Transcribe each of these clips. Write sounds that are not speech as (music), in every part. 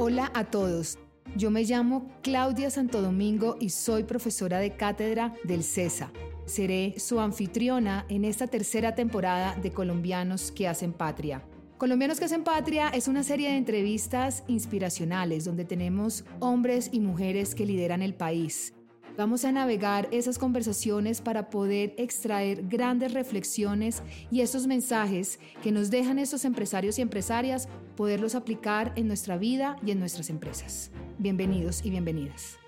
Hola a todos. Yo me llamo Claudia Santo Domingo y soy profesora de cátedra del CESA. Seré su anfitriona en esta tercera temporada de Colombianos que hacen patria. Colombianos que hacen patria es una serie de entrevistas inspiracionales donde tenemos hombres y mujeres que lideran el país. Vamos a navegar esas conversaciones para poder extraer grandes reflexiones y esos mensajes que nos dejan estos empresarios y empresarias, poderlos aplicar en nuestra vida y en nuestras empresas. Bienvenidos y bienvenidas.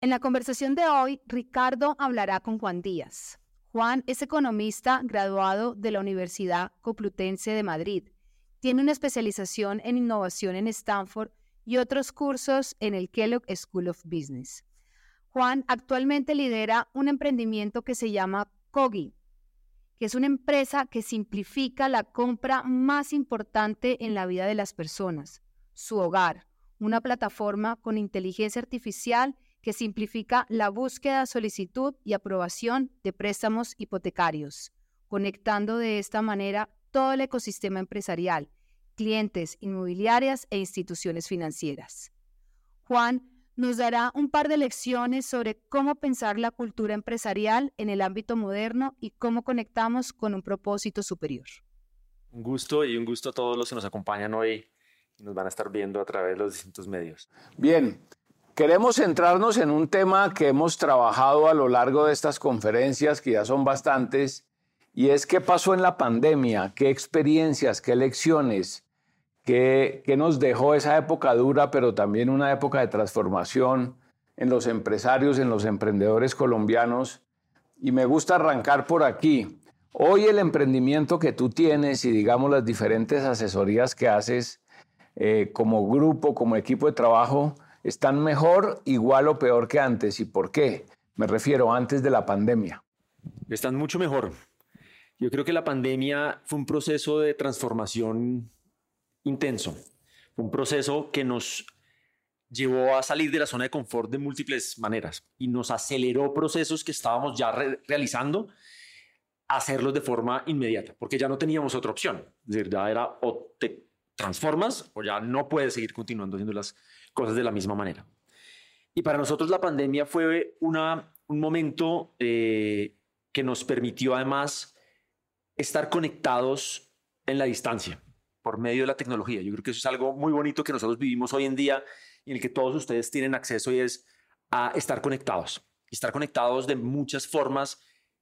En la conversación de hoy, Ricardo hablará con Juan Díaz. Juan es economista graduado de la Universidad Complutense de Madrid. Tiene una especialización en innovación en Stanford y otros cursos en el Kellogg School of Business. Juan actualmente lidera un emprendimiento que se llama Kogi, que es una empresa que simplifica la compra más importante en la vida de las personas, su hogar, una plataforma con inteligencia artificial que simplifica la búsqueda, solicitud y aprobación de préstamos hipotecarios, conectando de esta manera todo el ecosistema empresarial, clientes, inmobiliarias e instituciones financieras. Juan nos dará un par de lecciones sobre cómo pensar la cultura empresarial en el ámbito moderno y cómo conectamos con un propósito superior. Un gusto y un gusto a todos los que nos acompañan hoy y nos van a estar viendo a través de los distintos medios. Bien, Queremos centrarnos en un tema que hemos trabajado a lo largo de estas conferencias, que ya son bastantes, y es qué pasó en la pandemia, qué experiencias, qué lecciones, qué, nos dejó esa época dura, pero también una época de transformación en los empresarios, en los emprendedores colombianos. Y me gusta arrancar por aquí. Hoy el emprendimiento que tú tienes y digamos las diferentes asesorías que haces eh, como grupo, como equipo de trabajo, están mejor, igual o peor que antes. ¿Y por qué? Me refiero antes de la pandemia. Están mucho mejor. Yo creo que la pandemia fue un proceso de transformación intenso. un proceso que nos llevó a salir de la zona de confort de múltiples maneras y nos aceleró procesos que estábamos ya realizando a hacerlos de forma inmediata, porque ya no teníamos otra opción. Es decir, ya era o te transformas o ya no puedes seguir continuando haciendo las cosas de la misma manera. Y para nosotros la pandemia fue una, un momento eh, que nos permitió además estar conectados en la distancia por medio de la tecnología. Yo creo que eso es algo muy bonito que nosotros vivimos hoy en día y en el que todos ustedes tienen acceso y es a estar conectados. Estar conectados de muchas formas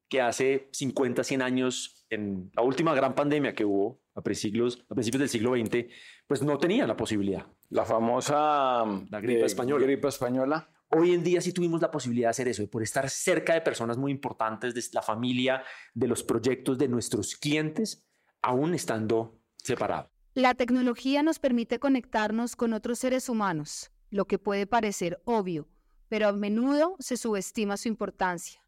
que hace 50, 100 años, en la última gran pandemia que hubo a, a principios del siglo XX, pues no tenían la posibilidad. La famosa la española. gripe española. Hoy en día sí tuvimos la posibilidad de hacer eso, de por estar cerca de personas muy importantes, de la familia, de los proyectos de nuestros clientes, aún estando separados. La tecnología nos permite conectarnos con otros seres humanos, lo que puede parecer obvio, pero a menudo se subestima su importancia.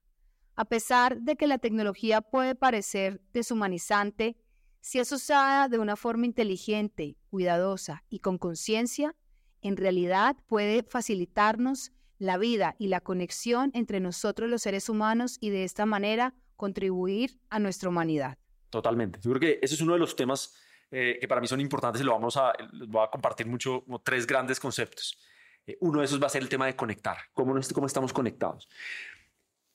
A pesar de que la tecnología puede parecer deshumanizante, si es usada de una forma inteligente, cuidadosa y con conciencia, en realidad puede facilitarnos la vida y la conexión entre nosotros los seres humanos y de esta manera contribuir a nuestra humanidad. Totalmente. Yo creo que ese es uno de los temas eh, que para mí son importantes y lo vamos a, voy a compartir mucho, como tres grandes conceptos. Eh, uno de esos va a ser el tema de conectar, cómo, cómo estamos conectados.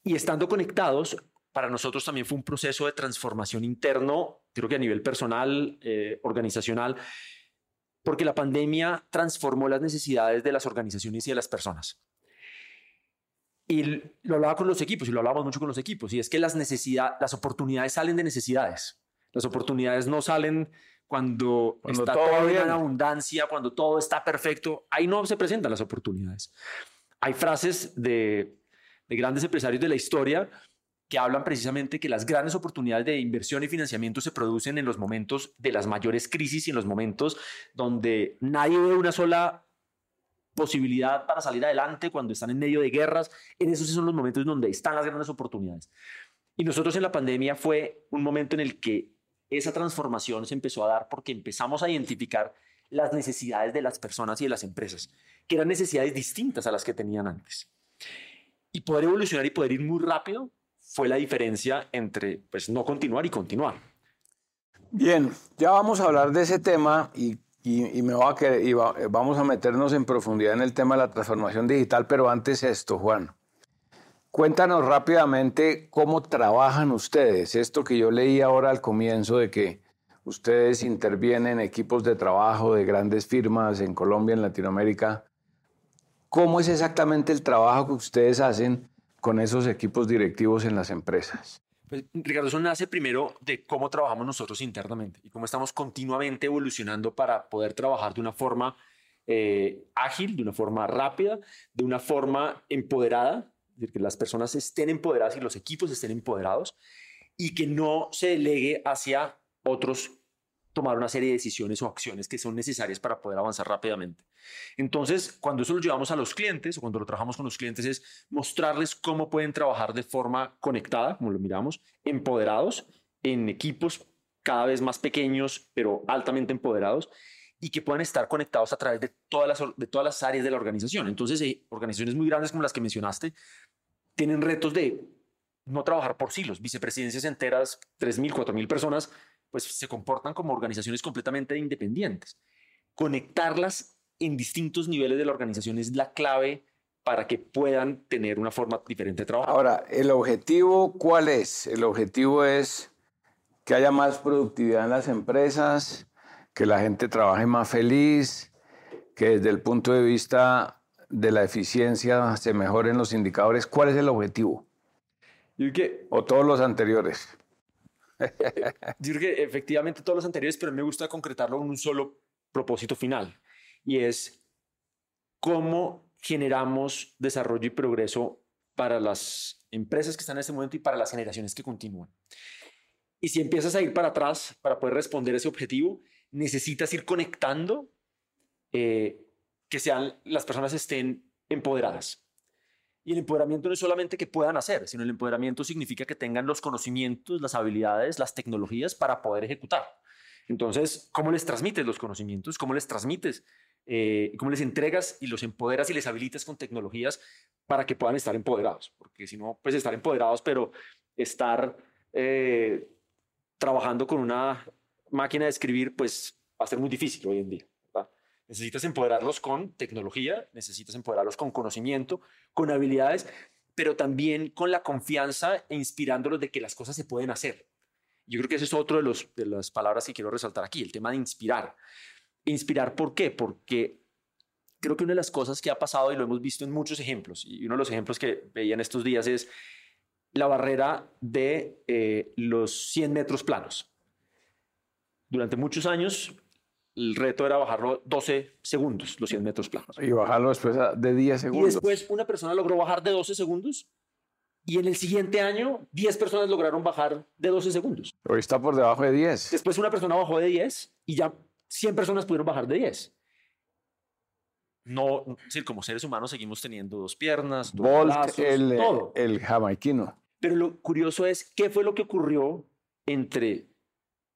Y estando conectados, para nosotros también fue un proceso de transformación interno, creo que a nivel personal, eh, organizacional, porque la pandemia transformó las necesidades de las organizaciones y de las personas. Y lo hablaba con los equipos y lo hablábamos mucho con los equipos, y es que las, necesidades, las oportunidades salen de necesidades. Las oportunidades no salen cuando, está todo, en abundancia, cuando todo está perfecto. Ahí no se presentan las oportunidades. Hay frases de, de grandes empresarios de la historia que hablan precisamente que las grandes oportunidades de inversión y financiamiento se producen en los momentos de las mayores crisis y en los momentos donde nadie ve una sola posibilidad para salir adelante, cuando están en medio de guerras. En esos son los momentos donde están las grandes oportunidades. Y nosotros en la pandemia fue un momento en el que esa transformación se empezó a dar porque empezamos a identificar las necesidades de las personas y de las empresas, que eran necesidades distintas a las que tenían antes. Y poder evolucionar y poder ir muy rápido fue la diferencia entre pues, no continuar y continuar. Bien, ya vamos a hablar de ese tema y, me va a vamos a meternos en profundidad en el tema de la transformación digital, pero antes esto, Juan. Cuéntanos rápidamente cómo trabajan ustedes. Esto que yo leí ahora al comienzo de que ustedes intervienen en equipos de trabajo de grandes firmas en Colombia, en Latinoamérica. ¿Cómo es exactamente el trabajo que ustedes hacen con esos equipos directivos en las empresas? Pues, Ricardo, eso nace primero de cómo trabajamos nosotros internamente y cómo estamos continuamente evolucionando para poder trabajar de una forma eh, ágil, de una forma rápida, de una forma empoderada, es decir, que las personas estén empoderadas y los equipos estén empoderados y que no se delegue hacia otros tomar una serie de decisiones o acciones que son necesarias para poder avanzar rápidamente. Entonces, cuando eso lo llevamos a los clientes o cuando lo trabajamos con los clientes es mostrarles cómo pueden trabajar de forma conectada, como lo miramos, empoderados en equipos cada vez más pequeños, pero altamente empoderados y que puedan estar conectados a través de todas las, de todas las áreas de la organización. Entonces, eh, organizaciones muy grandes como las que mencionaste tienen retos de no trabajar por silos, vicepresidencias enteras, 3.000, 4.000 personas pues se comportan como organizaciones completamente independientes. Conectarlas en distintos niveles de la organización es la clave para que puedan tener una forma diferente de trabajar. Ahora, ¿el objetivo cuál es? El objetivo es que haya más productividad en las empresas, que la gente trabaje más feliz, que desde el punto de vista de la eficiencia se mejoren los indicadores. ¿Cuál es el objetivo? o todos los anteriores. (laughs) Yo creo que efectivamente todos los anteriores, pero me gusta concretarlo en un solo propósito final y es cómo generamos desarrollo y progreso para las empresas que están en este momento y para las generaciones que continúan. Y si empiezas a ir para atrás para poder responder ese objetivo, necesitas ir conectando eh, que sean las personas estén empoderadas. Y el empoderamiento no es solamente que puedan hacer, sino el empoderamiento significa que tengan los conocimientos, las habilidades, las tecnologías para poder ejecutar. Entonces, ¿cómo les transmites los conocimientos? ¿Cómo les transmites? Eh, ¿Cómo les entregas y los empoderas y les habilitas con tecnologías para que puedan estar empoderados? Porque si no, pues estar empoderados, pero estar eh, trabajando con una máquina de escribir, pues va a ser muy difícil hoy en día. Necesitas empoderarlos con tecnología, necesitas empoderarlos con conocimiento, con habilidades, pero también con la confianza e inspirándolos de que las cosas se pueden hacer. Yo creo que ese es otro de, los, de las palabras que quiero resaltar aquí, el tema de inspirar. Inspirar, ¿por qué? Porque creo que una de las cosas que ha pasado y lo hemos visto en muchos ejemplos, y uno de los ejemplos que veía en estos días es la barrera de eh, los 100 metros planos. Durante muchos años el reto era bajarlo 12 segundos, los 100 metros planos. Y bajarlo después de 10 segundos. Y después una persona logró bajar de 12 segundos y en el siguiente año 10 personas lograron bajar de 12 segundos. Hoy está por debajo de 10. Después una persona bajó de 10 y ya 100 personas pudieron bajar de 10. No, es decir, como seres humanos seguimos teniendo dos piernas, dos Bolt, brazos, el, todo. el jamaiquino. Pero lo curioso es qué fue lo que ocurrió entre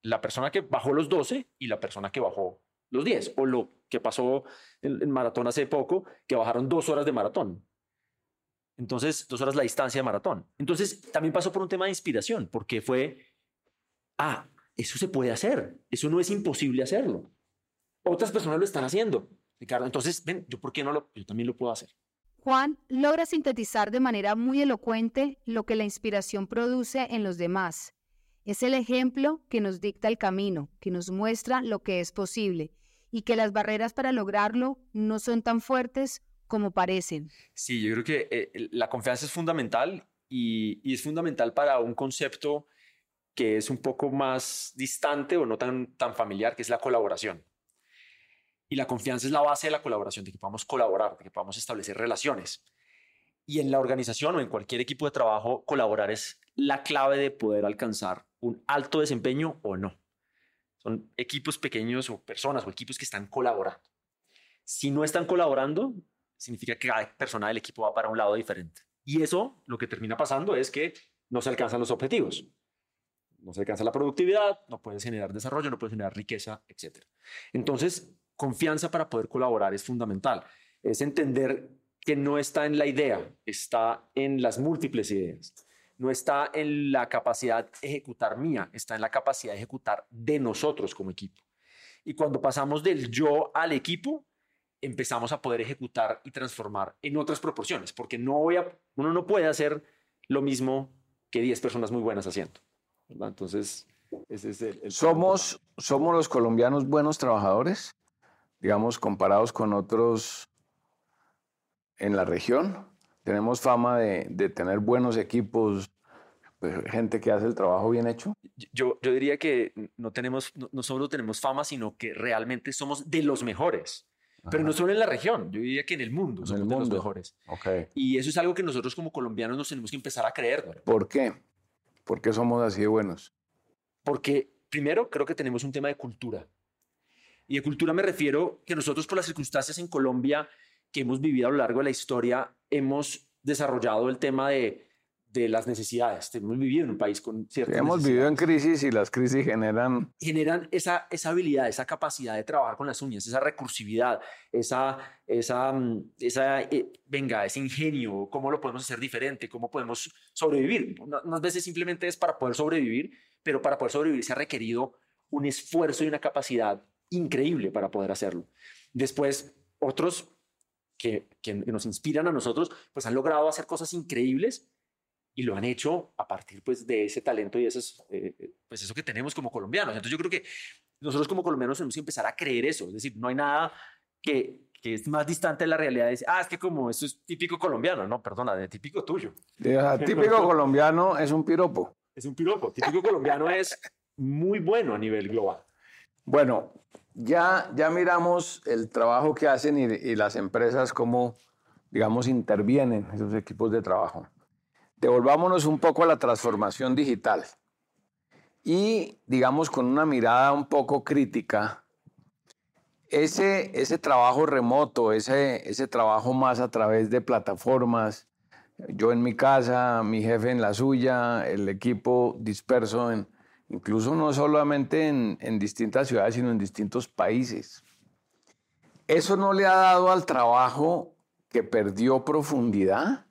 la persona que bajó los 12 y la persona que bajó los 10, o lo que pasó en, maratón hace poco, que bajaron dos horas de maratón. Entonces, dos horas la distancia de maratón. Entonces, también pasó por un tema de inspiración, porque fue, ah, eso se puede hacer, eso no es imposible hacerlo. Otras personas lo están haciendo, Ricardo. Entonces, ven, yo por qué no lo, yo también lo puedo hacer. Juan logra sintetizar de manera muy elocuente lo que la inspiración produce en los demás es el ejemplo que nos dicta el camino, que nos muestra lo que es posible y que las barreras para lograrlo no son tan fuertes como parecen. Sí, yo creo que eh, la confianza es fundamental y, y, es fundamental para un concepto que es un poco más distante o no tan, tan familiar, que es la colaboración. Y la confianza es la base de la colaboración, de que podamos colaborar, de que podamos establecer relaciones. Y en la organización o en cualquier equipo de trabajo, colaborar es la clave de poder alcanzar un alto desempeño o no. Son equipos pequeños o personas o equipos que están colaborando. Si no están colaborando, significa que cada persona del equipo va para un lado diferente. Y eso lo que termina pasando es que no se alcanzan los objetivos. No se alcanza la productividad, no puedes generar desarrollo, no puedes generar riqueza, etc. Entonces, confianza para poder colaborar es fundamental. Es entender que no está en la idea, está en las múltiples ideas no está en la capacidad ejecutar mía, está en la capacidad de ejecutar de nosotros como equipo. Y cuando pasamos del yo al equipo, empezamos a poder ejecutar y transformar en otras proporciones, porque no voy a, uno no puede hacer lo mismo que 10 personas muy buenas haciendo. Entonces, ese es el... ¿Somos, ¿Somos los colombianos buenos trabajadores? Digamos, comparados con otros en la región. Tenemos fama de, de tener buenos equipos, pues, gente que hace el trabajo bien hecho. Yo, yo diría que no, tenemos, no, solo tenemos fama, sino que realmente somos de los mejores. Pero no solo en la región, yo diría que en el mundo somos de los mejores. Okay. Y eso es algo que nosotros como colombianos nos tenemos que empezar a creer. ¿Por qué? ¿Por qué somos así de buenos? Porque primero creo que tenemos un tema de cultura. Y de cultura me refiero que nosotros por las circunstancias en Colombia que hemos vivido a lo largo de la historia, hemos desarrollado el tema de, de las necesidades. Hemos vivido en un país con ciertas Hemos vivido en crisis y las crisis generan... Generan esa, esa habilidad, esa capacidad de trabajar con las uñas, esa recursividad, esa, esa, mm, esa eh, venga, ese ingenio, cómo lo podemos hacer diferente, cómo podemos sobrevivir. Unas veces simplemente es para poder sobrevivir, pero para poder sobrevivir se ha requerido un esfuerzo y una capacidad increíble para poder hacerlo. Después, otros que, que, nos inspiran a nosotros, pues han logrado hacer cosas increíbles y lo han hecho a partir pues de ese talento y esos, eh, eh, pues eso que tenemos como colombianos. Entonces yo creo que nosotros como colombianos tenemos que empezar a creer eso, es decir, no hay nada que, que es más distante de la realidad de decir, ah, es que como esto es típico colombiano, no, perdona, de típico tuyo. típico (laughs) colombiano es un piropo. Es un piropo, típico colombiano es muy bueno a nivel global. Bueno, ya, ya miramos el trabajo que hacen y, las empresas, cómo, digamos, intervienen esos equipos de trabajo. Devolvámonos un poco a la transformación digital y, digamos, con una mirada un poco crítica, ese, ese trabajo remoto, ese, ese trabajo más a través de plataformas, yo en mi casa, mi jefe en la suya, el equipo disperso en, incluso no solamente en, distintas ciudades, sino en distintos países. Eso no le ha dado al trabajo que perdió profundidad,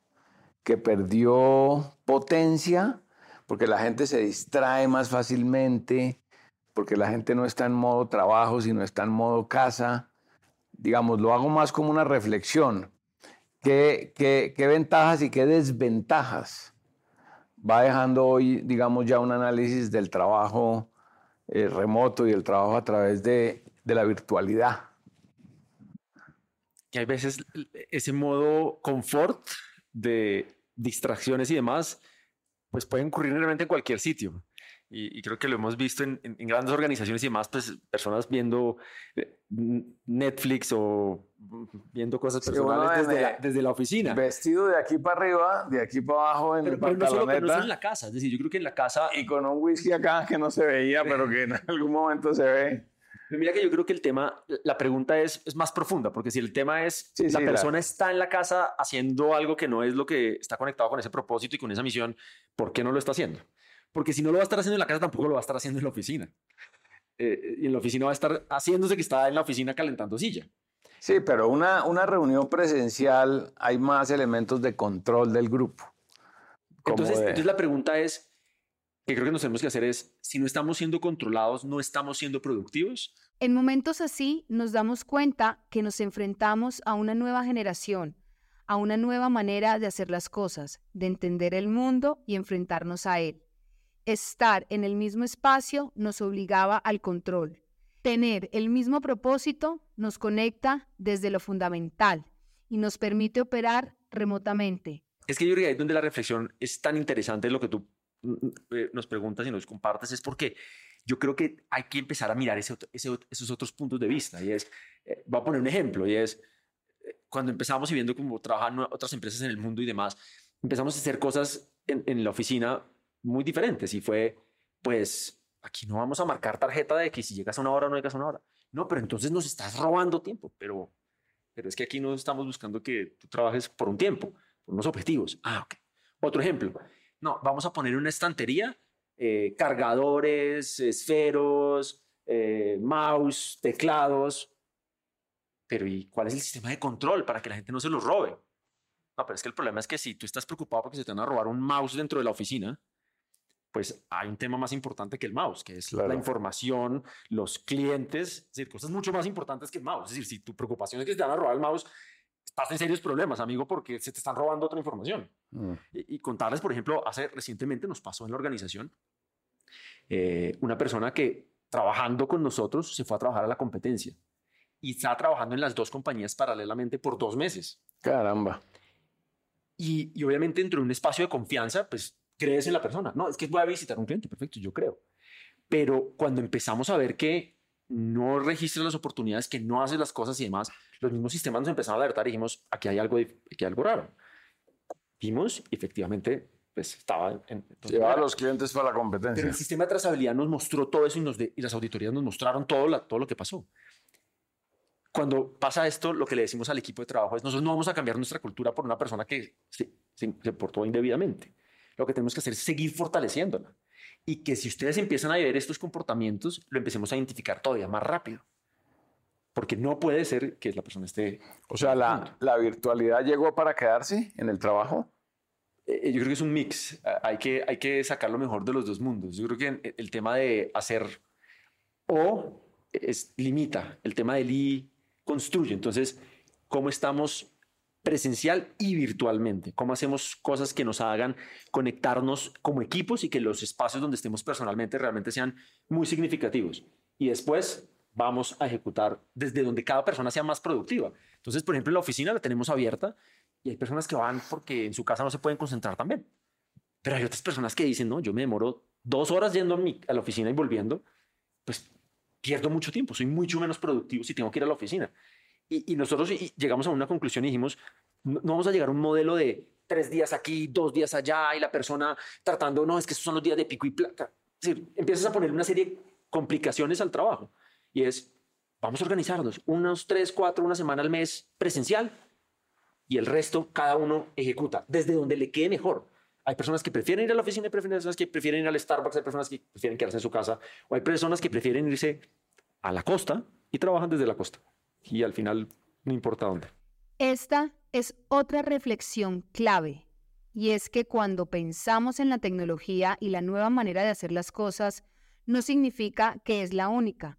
que perdió potencia, porque la gente se distrae más fácilmente, porque la gente no está en modo trabajo, sino está en modo casa. Digamos, lo hago más como una reflexión. ¿Qué, qué, qué ventajas y qué desventajas va dejando hoy, digamos, ya un análisis del trabajo eh, remoto y el trabajo a través de, de la virtualidad. Que hay veces ese modo confort de distracciones y demás, pues pueden ocurrir realmente en cualquier sitio. Y, creo que lo hemos visto en, grandes organizaciones y demás, pues personas viendo eh, Netflix o viendo cosas personales desde, la, desde, la, oficina. Vestido de aquí para arriba, de aquí para abajo en pero, el pero no, solo, pero no solo en la casa, es decir, yo creo que en la casa... Y con un whisky acá que no se veía, pero que en algún momento se ve. Mira que yo creo que el tema, la pregunta es, es más profunda, porque si el tema es, la persona está en la casa haciendo algo que no es lo que está conectado con ese propósito y con esa misión, ¿por qué no lo está haciendo? Porque si no lo va a estar haciendo en la casa, tampoco lo va a estar haciendo en la oficina. Eh, y en la oficina va a estar haciéndose que está en la oficina calentando silla. Sí, pero una, una reunión presencial hay más elementos de control del grupo. Entonces, entonces la pregunta es, que creo que nos tenemos que hacer es, si no estamos siendo controlados, no estamos siendo productivos. En momentos así nos damos cuenta que nos enfrentamos a una nueva generación, a una nueva manera de hacer las cosas, de entender el mundo y enfrentarnos a él. Estar en el mismo espacio nos obligaba al control. Tener el mismo propósito nos conecta desde lo fundamental y nos permite operar remotamente. Es que yo creo que ahí donde la reflexión es tan interesante lo que tú mm, mm, eh, nos preguntas y nos compartes es porque yo creo que hay que empezar a mirar ese, esos otros puntos de vista. Y es, eh, voy a poner un ejemplo, y es, eh, cuando empezamos y viendo cómo trabajan otras empresas en el mundo y demás, empezamos a hacer cosas en, en la oficina muy diferentes y fue, pues, aquí no vamos a marcar tarjeta de que si llegas a una hora no llegas a una hora. No, pero entonces nos estás robando tiempo, pero, pero es que aquí no estamos buscando que tú trabajes por un tiempo, por unos objetivos. Ah, ok. Otro ejemplo. No, vamos a poner una estantería, eh, cargadores, esferos, eh, mouse, teclados. Pero ¿y cuál es el sistema de control para que la gente no se los robe? No, pero es que el problema es que si tú estás preocupado porque se te van a robar un mouse dentro de la oficina, pues hay un tema más importante que el mouse, que es la información, los clientes, es decir, cosas mucho más importantes que el mouse. Es decir, si tu preocupación es que te van a robar el mouse, estás en serios problemas, amigo, porque se te están robando otra información. Mm. Y, contarles, por ejemplo, hace recientemente nos pasó en la organización eh, una persona que trabajando con nosotros se fue a trabajar a la competencia y estaba trabajando en las dos compañías paralelamente por dos meses. Caramba. Y, y obviamente dentro de un espacio de confianza, pues crees en la persona. No, es que voy a visitar a un cliente, perfecto, yo creo. Pero cuando empezamos a ver que no registras las oportunidades, que no haces las cosas y demás, los mismos sistemas nos empezaron a alertar y dijimos, aquí hay algo, aquí hay algo raro. Vimos efectivamente pues estaba en... Llevaba a los clientes para la competencia. Pero el sistema de trazabilidad nos mostró todo eso y, nos y las auditorías nos mostraron todo, la, todo lo que pasó. Cuando pasa esto, lo que le decimos al equipo de trabajo es, nosotros no vamos a cambiar nuestra cultura por una persona que se, se portó indebidamente. Lo que tenemos que hacer es seguir fortaleciéndola. Y que si ustedes empiezan a ver estos comportamientos, lo empecemos a identificar todavía más rápido. Porque no puede ser que la persona esté... O sea, la, la virtualidad llegó para quedarse en el trabajo. Eh, yo creo que es un mix. Hay que, hay que sacar lo mejor de los dos mundos. Yo creo que el tema de hacer o es, limita, el tema del y construye. Entonces, ¿cómo estamos presencial y virtualmente. Cómo hacemos cosas que nos hagan conectarnos como equipos y que los espacios donde estemos personalmente realmente sean muy significativos. Y después vamos a ejecutar desde donde cada persona sea más productiva. Entonces, por ejemplo, la oficina la tenemos abierta y hay personas que van porque en su casa no se pueden concentrar también. Pero hay otras personas que dicen, no, yo me demoro dos horas yendo a, a la oficina y volviendo, pues pierdo mucho tiempo, soy mucho menos productivo si tengo que ir a la oficina. Y, nosotros llegamos a una conclusión y dijimos, no, vamos a llegar a un modelo de tres días aquí, dos días allá y la persona tratando, no, es que esos son los días de pico y placa. Es decir, empiezas a poner una serie de complicaciones al trabajo y es, vamos a organizarnos unos tres, cuatro, una semana al mes presencial y el resto cada uno ejecuta desde donde le quede mejor. Hay personas que prefieren ir a la oficina, hay personas que prefieren ir al Starbucks, hay personas que prefieren quedarse en su casa, o hay personas que prefieren irse a la costa y trabajan desde la costa y al final no importa dónde. Esta es otra reflexión clave y es que cuando pensamos en la tecnología y la nueva manera de hacer las cosas, no significa que es la única.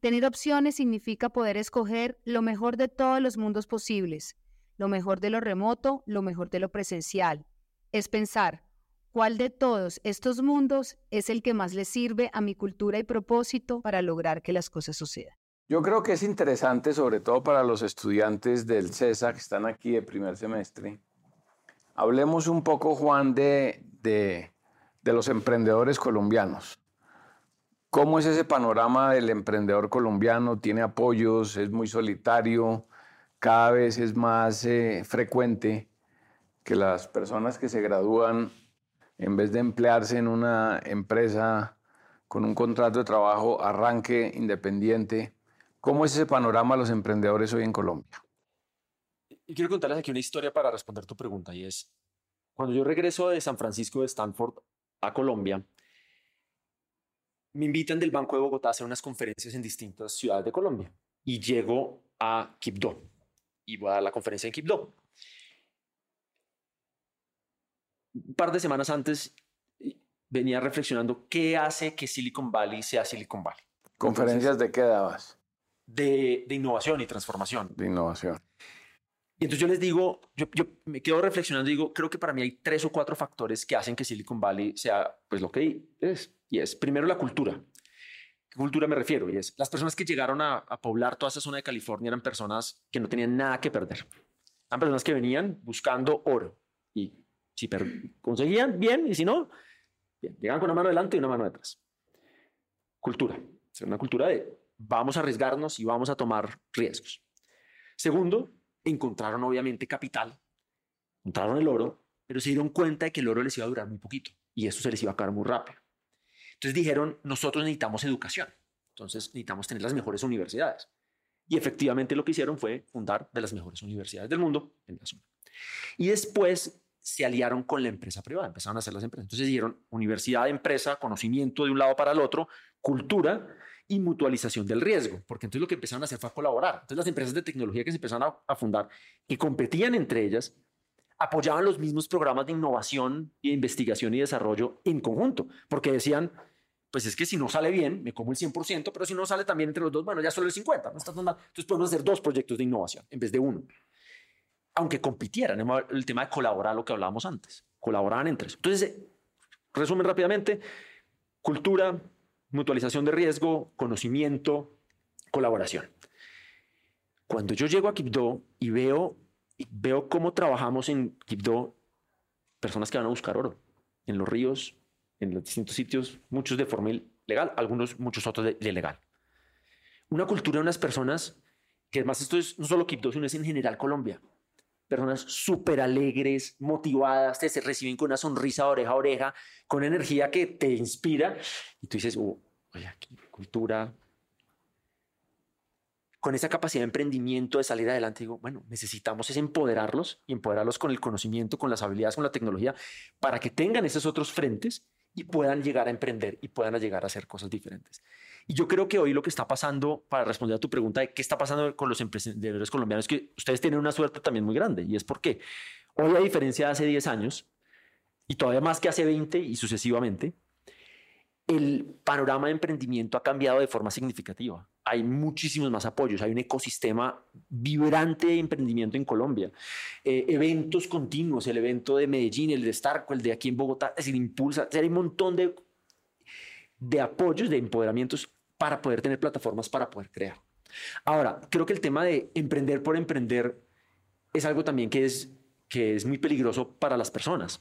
Tener opciones significa poder escoger lo mejor de todos los mundos posibles, lo mejor de lo remoto, lo mejor de lo presencial. Es pensar, ¿cuál de todos estos mundos es el que más le sirve a mi cultura y propósito para lograr que las cosas sucedan? Yo creo que es interesante, sobre todo para los estudiantes del CESA que están aquí de primer semestre. Hablemos un poco, Juan, de, de, los emprendedores colombianos. ¿Cómo es ese panorama del emprendedor colombiano? ¿Tiene apoyos? ¿Es muy solitario? Cada vez es más eh, frecuente que las personas que se gradúan, en vez de emplearse en una empresa con un contrato de trabajo, arranque independiente ¿Cómo es ese panorama de los emprendedores hoy en Colombia? Y quiero contarles aquí una historia para responder tu pregunta y es, cuando yo regreso de San Francisco de Stanford a Colombia, me invitan del Banco de Bogotá a hacer unas conferencias en distintas ciudades de Colombia y llego a Quibdó y voy a dar la conferencia en Quibdó. Un par de semanas antes venía reflexionando qué hace que Silicon Valley sea Silicon Valley. ¿Conferencias de qué dabas? De, innovación y transformación. De innovación. Y entonces yo les digo, yo, me quedo reflexionando y digo, creo que para mí hay tres o cuatro factores que hacen que Silicon Valley sea pues lo que es. Y es, primero, la cultura. ¿Qué cultura me refiero? Y es, las personas que llegaron a, poblar toda esa zona de California eran personas que no tenían nada que perder. Eran personas que venían buscando oro. Y si conseguían, bien, y si no, bien. Llegaban con una mano delante y una mano detrás. Cultura. Es una cultura de vamos a arriesgarnos y vamos a tomar riesgos. Segundo, encontraron obviamente capital, encontraron el oro, pero se dieron cuenta de que el oro les iba a durar muy poquito y eso se les iba a acabar muy rápido. Entonces dijeron, nosotros necesitamos educación, entonces necesitamos tener las mejores universidades. Y efectivamente lo que hicieron fue fundar de las mejores universidades del mundo en la zona. Y después se aliaron con la empresa privada, empezaron a hacer las empresas. Entonces dijeron universidad, empresa, conocimiento de un lado para el otro, cultura, y mutualización del riesgo, porque entonces lo que empezaron a hacer fue a colaborar. Entonces las empresas de tecnología que se empezaron a, fundar, que competían entre ellas, apoyaban los mismos programas de innovación y investigación y desarrollo en conjunto, porque decían, pues es que si no sale bien, me como el 100%, pero si no sale también entre los dos, bueno, ya solo el 50%, no está tan mal. Entonces podemos hacer dos proyectos de innovación en vez de uno. Aunque compitieran, el tema de colaborar, lo que hablábamos antes, colaboraban entre eso. Entonces, resumen rápidamente, cultura, mutualización de riesgo, conocimiento, colaboración. Cuando yo llego a Kipdo y veo, y veo cómo trabajamos en Kipdo, personas que van a buscar oro en los ríos, en los distintos sitios, muchos de forma legal, algunos, muchos otros de, ilegal. Una cultura de unas personas, que además esto es no solo Kipdo, sino es en general Colombia. Personas súper alegres, motivadas, te reciben con una sonrisa oreja a oreja, con energía que te inspira. Y tú dices, oh, oye, cultura, con esa capacidad de emprendimiento, de salir adelante, digo, bueno, necesitamos es empoderarlos y empoderarlos con el conocimiento, con las habilidades, con la tecnología, para que tengan esos otros frentes y puedan llegar a emprender y puedan llegar a hacer cosas diferentes. Y yo creo que hoy lo que está pasando, para responder a tu pregunta de qué está pasando con los emprendedores colombianos, es que ustedes tienen una suerte también muy grande y es porque hoy, a diferencia de hace 10 años, y todavía más que hace 20 y sucesivamente, el panorama de emprendimiento ha cambiado de forma significativa. Hay muchísimos más apoyos, hay un ecosistema vibrante de emprendimiento en Colombia. Eh, eventos continuos, el evento de Medellín, el de Starco, el de aquí en Bogotá, es decir, impulsa, hay un montón de, de apoyos, de empoderamientos para poder tener plataformas para poder crear. Ahora, creo que el tema de emprender por emprender es algo también que es, que es muy peligroso para las personas.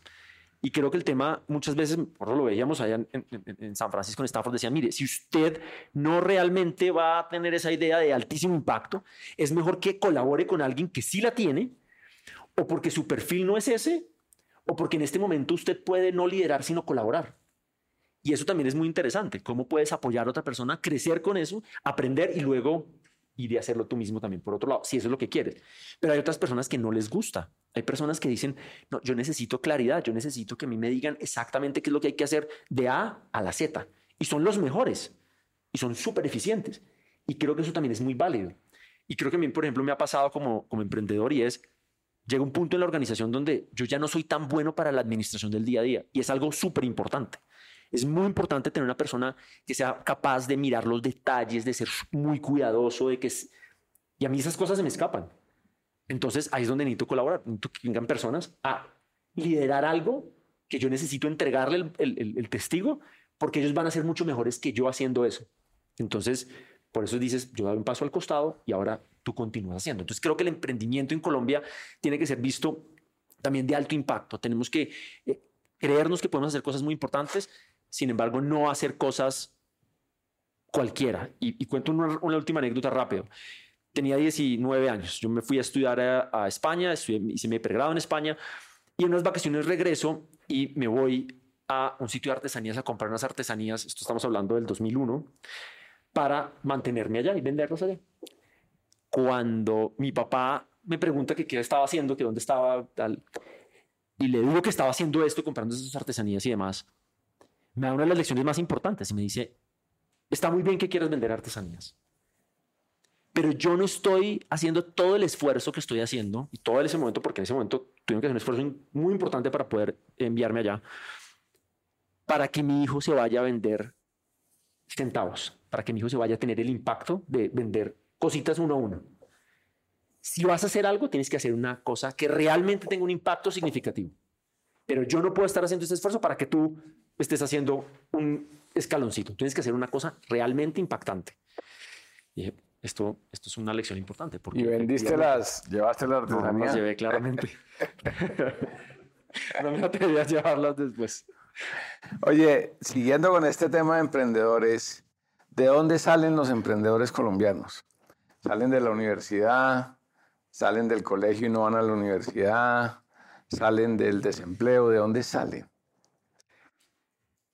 Y creo que el tema muchas veces, por lo veíamos allá en, San Francisco, en Stanford, decía, mire, si usted no realmente va a tener esa idea de altísimo impacto, es mejor que colabore con alguien que sí la tiene, o porque su perfil no es ese, o porque en este momento usted puede no liderar, sino colaborar. Y eso también es muy interesante, cómo puedes apoyar a otra persona, crecer con eso, aprender y luego y de hacerlo tú mismo también por otro lado, si eso es lo que quieres. Pero hay otras personas que no les gusta. Hay personas que dicen, no, yo necesito claridad, yo necesito que a mí me digan exactamente qué es lo que hay que hacer de A a la Z. Y son los mejores y son súper eficientes. Y creo que eso también es muy válido. Y creo que a mí, por ejemplo, me ha pasado como, como emprendedor y es, llega un punto en la organización donde yo ya no soy tan bueno para la administración del día a día. Y es algo súper importante. Es muy importante tener una persona que sea capaz de mirar los detalles, de ser muy cuidadoso, de que... Y a mí esas cosas se me escapan. Entonces ahí es donde necesito colaborar, necesito que vengan personas a liderar algo que yo necesito entregarle el, testigo, porque ellos van a ser mucho mejores que yo haciendo eso. Entonces, por eso dices, yo doy un paso al costado y ahora tú continúas haciendo. Entonces, creo que el emprendimiento en Colombia tiene que ser visto también de alto impacto. Tenemos que eh, creernos que podemos hacer cosas muy importantes sin embargo, no hacer cosas cualquiera. Y, cuento una, última anécdota rápido. Tenía 19 años, yo me fui a estudiar a, España, hice mi pregrado en España y en unas vacaciones regreso y me voy a un sitio de artesanías a comprar unas artesanías, esto estamos hablando del 2001, para mantenerme allá y venderlas allá. Cuando mi papá me pregunta que qué estaba haciendo, que dónde estaba, tal, y le digo que estaba haciendo esto, comprando esas artesanías y demás, me da una de las lecciones más importantes y me dice, está muy bien que quieras vender artesanías, pero yo no estoy haciendo todo el esfuerzo que estoy haciendo y todo ese momento, porque en ese momento tuve que hacer un esfuerzo muy importante para poder enviarme allá, para que mi hijo se vaya a vender centavos, para que mi hijo se vaya a tener el impacto de vender cositas uno a uno. Si vas a hacer algo, tienes que hacer una cosa que realmente tenga un impacto significativo. Pero yo no puedo estar haciendo ese esfuerzo para que tú estés haciendo un escaloncito. Tienes que hacer una cosa realmente impactante. Y esto, esto es una lección importante. Porque y vendiste las, llevaste las artesanías. No, las llevé claramente. (laughs) no me atreví a llevarlas después. Oye, siguiendo con este tema de emprendedores, ¿de dónde salen los emprendedores colombianos? ¿Salen de la universidad? ¿Salen del colegio y no van a la universidad? ¿Salen del desempleo? ¿De dónde salen?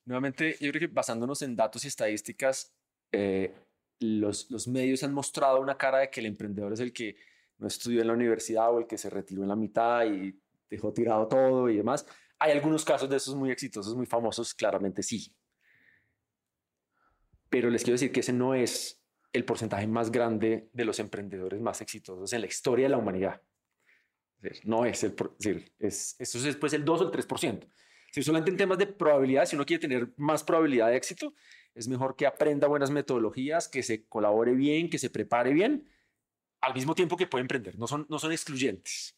Nuevamente, yo creo que basándonos en datos y estadísticas, eh, los, los medios han mostrado una cara de que el emprendedor es el que no estudió en la universidad o el que se retiró en la mitad y dejó tirado todo y demás. Hay algunos casos de esos muy exitosos, muy famosos, claramente sí. Pero les quiero decir que ese no es el porcentaje más grande de los emprendedores más exitosos en la historia de la humanidad. No es el, es, eso es después el 2 o el 3%. Si solamente en temas de probabilidad, si uno quiere tener más probabilidad de éxito, es mejor que aprenda buenas metodologías, que se colabore bien, que se prepare bien, al mismo tiempo que puede emprender. No son, no son excluyentes.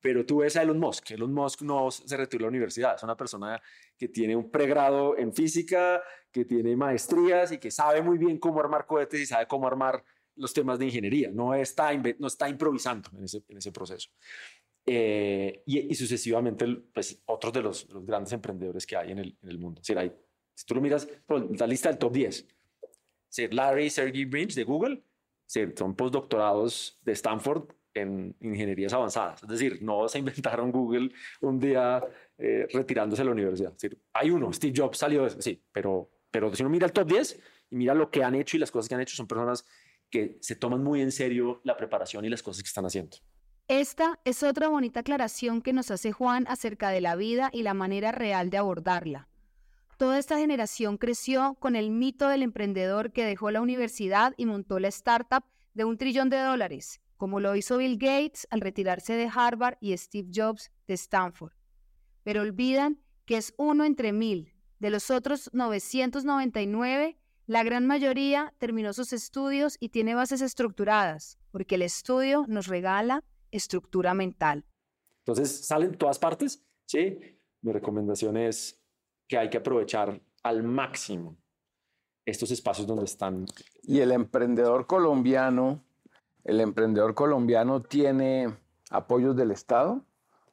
Pero tú ves a Elon Musk. Elon Musk no se retiró de la universidad. Es una persona que tiene un pregrado en física, que tiene maestrías y que sabe muy bien cómo armar cohetes y sabe cómo armar los temas de ingeniería. No está, no está improvisando en ese, en ese proceso. Eh, y, sucesivamente, pues, otros de los, los, grandes emprendedores que hay en el, en el mundo. Hay, si tú lo miras, la lista del top 10, Larry Sergey Brin de Google, son postdoctorados de Stanford en ingenierías avanzadas. Es decir, no se inventaron Google un día eh, retirándose de la universidad. Es decir, hay uno, Steve Jobs salió de eso, sí, pero, pero si uno mira el top 10 y mira lo que han hecho y las cosas que han hecho, son personas que se toman muy en serio la preparación y las cosas que están haciendo. Esta es otra bonita aclaración que nos hace Juan acerca de la vida y la manera real de abordarla. Toda esta generación creció con el mito del emprendedor que dejó la universidad y montó la startup de un trillón de dólares, como lo hizo Bill Gates al retirarse de Harvard y Steve Jobs de Stanford. Pero olvidan que es uno entre mil. De los otros 999, la gran mayoría terminó sus estudios y tiene bases estructuradas, porque el estudio nos regala estructura mental. Entonces, salen todas partes, ¿sí? Mi recomendación es que hay que aprovechar al máximo estos espacios donde están. Y el emprendedor colombiano, el emprendedor colombiano tiene apoyos del Estado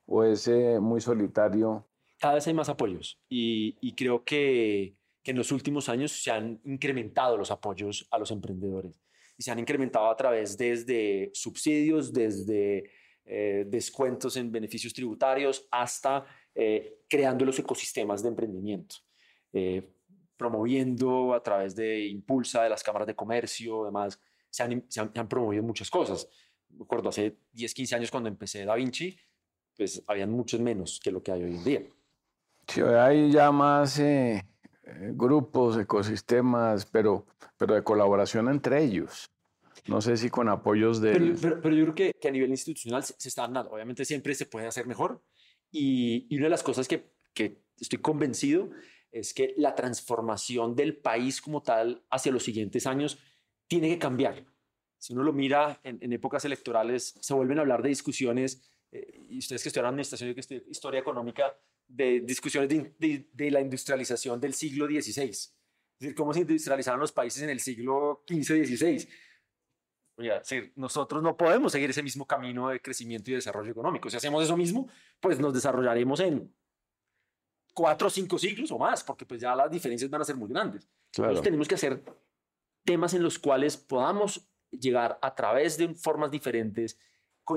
o es eh, muy solitario? Cada vez hay más apoyos y, creo que, en los últimos años se han incrementado los apoyos a los emprendedores se han incrementado a través desde subsidios, desde eh, descuentos en beneficios tributarios hasta eh, creando los ecosistemas de emprendimiento, eh, promoviendo a través de Impulsa, de las cámaras de comercio, además, se han, se han, promovido muchas cosas. Recuerdo hace 10, 15 años cuando empecé Da Vinci, pues habían muchos menos que lo que hay hoy en día. Sí, hay ya más eh, grupos, ecosistemas, pero, pero de colaboración entre ellos. No sé si con apoyos de... Pero, pero, yo creo que, que, a nivel institucional se, se están dando. Obviamente siempre se puede hacer mejor, y, una de las cosas que, estoy convencido es que la transformación del país como tal hacia los siguientes años tiene que cambiar. Si uno lo mira en, épocas electorales, se vuelven a hablar de discusiones, eh, y ustedes que estudian administración y que estudian historia económica, de discusiones de, la industrialización del siglo XVI. Es decir, cómo se industrializaron los países en el siglo XV, XVI nosotros no podemos seguir ese mismo camino de crecimiento y desarrollo económico. Si hacemos eso mismo, pues nos desarrollaremos en cuatro o cinco siglos o más, porque pues ya las diferencias van a ser muy grandes. Entonces tenemos que hacer temas en los cuales podamos llegar a través de formas diferentes,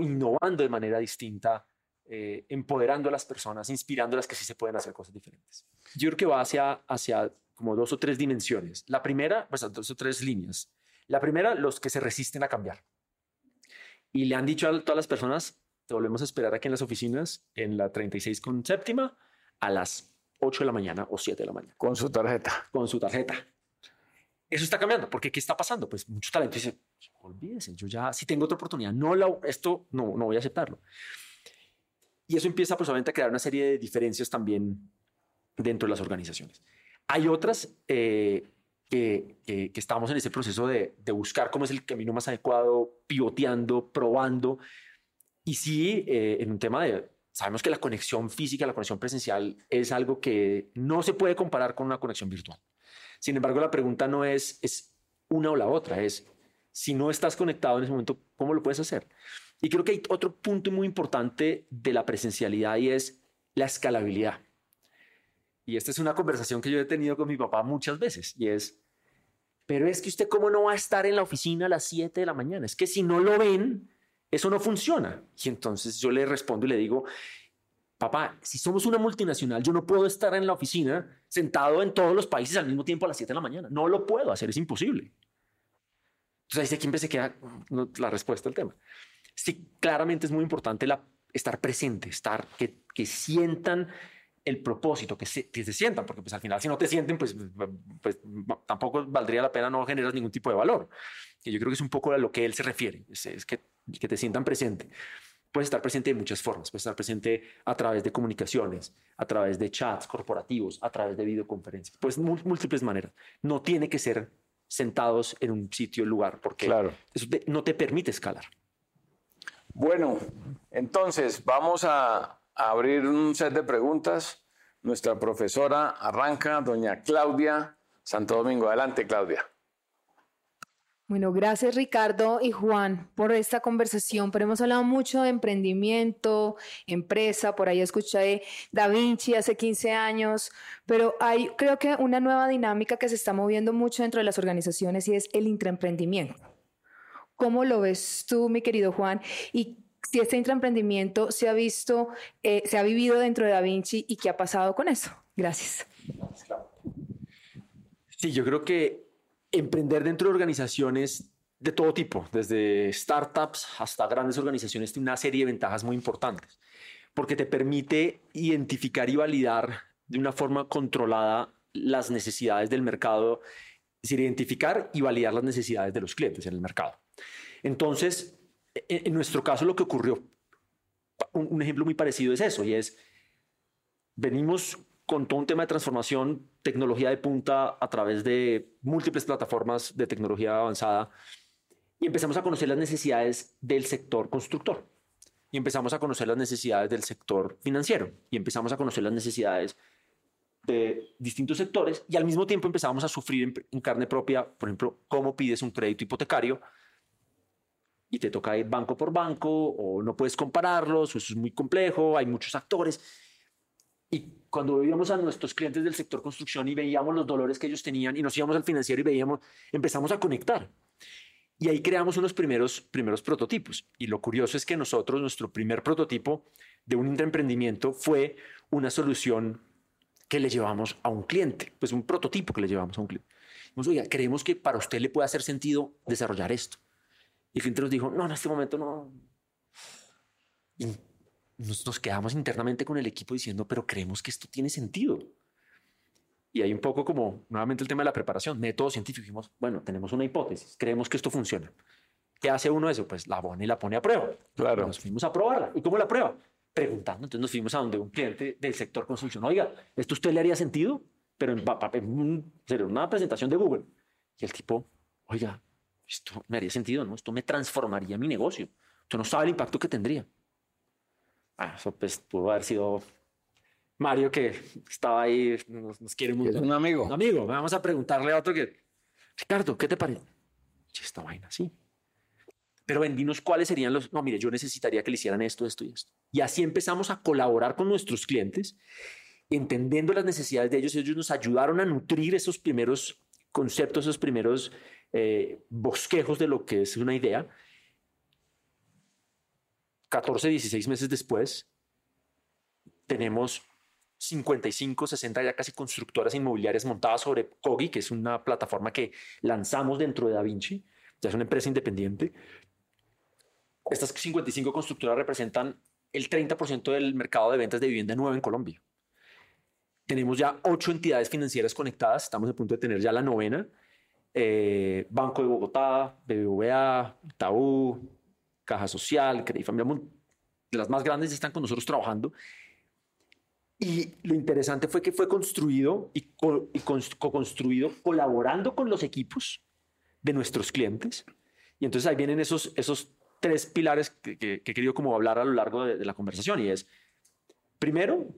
innovando de manera distinta, eh, empoderando a las personas, inspirándolas que sí se pueden hacer cosas diferentes. Yo creo que va hacia, hacia como dos o tres dimensiones. La primera, pues dos o tres líneas. La primera, los que se resisten a cambiar. Y le han dicho a todas las personas, te volvemos a esperar aquí en las oficinas, en la 36 con séptima, a las 8 de la mañana o 7 de la mañana. Con su tarjeta. Con su tarjeta. Eso está cambiando, porque ¿qué está pasando? Pues mucho talento dice, olvídese, yo ya, si tengo otra oportunidad, no la, esto no, no voy a aceptarlo. Y eso empieza pues a crear una serie de diferencias también dentro de las organizaciones. Hay otras eh, que, que, estamos en ese proceso de, buscar cómo es el camino más adecuado, pivoteando, probando. Y sí, eh, en un tema de, sabemos que la conexión física, la conexión presencial es algo que no se puede comparar con una conexión virtual. Sin embargo, la pregunta no es, es una o la otra, es si no estás conectado en ese momento, ¿cómo lo puedes hacer? Y creo que hay otro punto muy importante de la presencialidad y es la escalabilidad. Y esta es una conversación que yo he tenido con mi papá muchas veces y es, pero es que usted cómo no va a estar en la oficina a las 7 de la mañana. Es que si no lo ven, eso no funciona. Y entonces yo le respondo y le digo, papá, si somos una multinacional, yo no puedo estar en la oficina sentado en todos los países al mismo tiempo a las 7 de la mañana. No lo puedo hacer, es imposible. Entonces ahí siempre se queda la respuesta al tema. Sí, claramente es muy importante la, estar presente, estar, que, que sientan el propósito, que se, que se sientan, porque pues al final si no te sienten, pues, pues tampoco valdría la pena, no generas ningún tipo de valor. Y yo creo que es un poco a lo que él se refiere, es, que, que te sientan presente. puede estar presente de muchas formas. Puede estar presente a través de comunicaciones, a través de chats corporativos, a través de videoconferencias. Pues múltiples maneras. No tiene que ser sentados en un sitio, lugar, porque eso no te permite escalar. Bueno, entonces vamos a abrir un set de preguntas. Nuestra profesora arranca, doña Claudia Santo Domingo. Adelante, Claudia. Bueno, gracias Ricardo y Juan por esta conversación, pero hemos hablado mucho de emprendimiento, empresa, por ahí escuché Da Vinci hace 15 años, pero hay creo que una nueva dinámica que se está moviendo mucho dentro de las organizaciones y es el intraemprendimiento. ¿Cómo lo ves tú, mi querido Juan? Y si este intraemprendimiento se ha visto, eh, se ha vivido dentro de Da Vinci y qué ha pasado con eso. Gracias. Sí, yo creo que emprender dentro de organizaciones de todo tipo, desde startups hasta grandes organizaciones, tiene una serie de ventajas muy importantes, porque te permite identificar y validar de una forma controlada las necesidades del mercado, es decir, identificar y validar las necesidades de los clientes en el mercado. Entonces, en, nuestro caso lo que ocurrió, un ejemplo muy parecido es eso, y es, venimos con todo un tema de transformación, tecnología de punta a través de múltiples plataformas de tecnología avanzada y empezamos a conocer las necesidades del sector constructor y empezamos a conocer las necesidades del sector financiero y empezamos a conocer las necesidades de distintos sectores y al mismo tiempo empezamos a sufrir en, carne propia, por ejemplo, cómo pides un crédito hipotecario y te toca ir banco por banco o no puedes compararlos, o eso es muy complejo, hay muchos actores y cuando veíamos a nuestros clientes del sector construcción y veíamos los dolores que ellos tenían y nos íbamos al financiero y veíamos, empezamos a conectar. Y ahí creamos unos primeros, primeros prototipos. Y lo curioso es que nosotros, nuestro primer prototipo de un emprendimiento fue una solución que le llevamos a un cliente, pues un prototipo que le llevamos a un cliente. Dijimos, oiga, creemos que para usted le puede hacer sentido desarrollar esto. Y nos dijo, no, en este momento no nos, quedamos internamente con el equipo diciendo, pero creemos que esto tiene sentido. Y hay un poco como, nuevamente el tema de la preparación, método científico. Dijimos, bueno, tenemos una hipótesis, creemos que esto funciona. ¿Qué hace uno de eso? Pues la pone y la pone a prueba. Claro. Nos fuimos a probarla. ¿Y cómo la prueba? Preguntando. Entonces nos fuimos a donde un cliente del sector construcción, oiga, ¿esto usted le haría sentido? Pero en, en una presentación de Google. Y el tipo, oiga, esto me haría sentido, ¿no? Esto me transformaría mi negocio. Usted no sabe el impacto que tendría. Ah, eso pues pudo haber sido Mario que estaba ahí, nos, quiere mucho. Un amigo. Un amigo. Vamos a preguntarle a otro que, Ricardo, ¿qué te parece? Esta vaina, sí. Pero vendinos cuáles serían los, no, mire, yo necesitaría que le hicieran esto, esto y esto. Y así empezamos a colaborar con nuestros clientes, entendiendo las necesidades de ellos. Ellos nos ayudaron a nutrir esos primeros conceptos, esos primeros eh, bosquejos de lo que es una idea 14, 16 meses después, tenemos 55, 60 ya casi constructoras inmobiliarias montadas sobre Kogi, que es una plataforma que lanzamos dentro de DaVinci, ya es una empresa independiente. Estas 55 constructoras representan el 30% del mercado de ventas de vivienda nueva en Colombia. Tenemos ya ocho entidades financieras conectadas, estamos a punto de tener ya la novena. Eh, Banco de Bogotá, BBVA, Itaú, Caja Social, Credit Familia, las más grandes están con nosotros trabajando. Y lo interesante fue que fue construido y, co-construido colaborando con los equipos de nuestros clientes. Y entonces ahí vienen esos, esos tres pilares que, que, he querido como hablar a lo largo de, de la conversación. Y es, primero,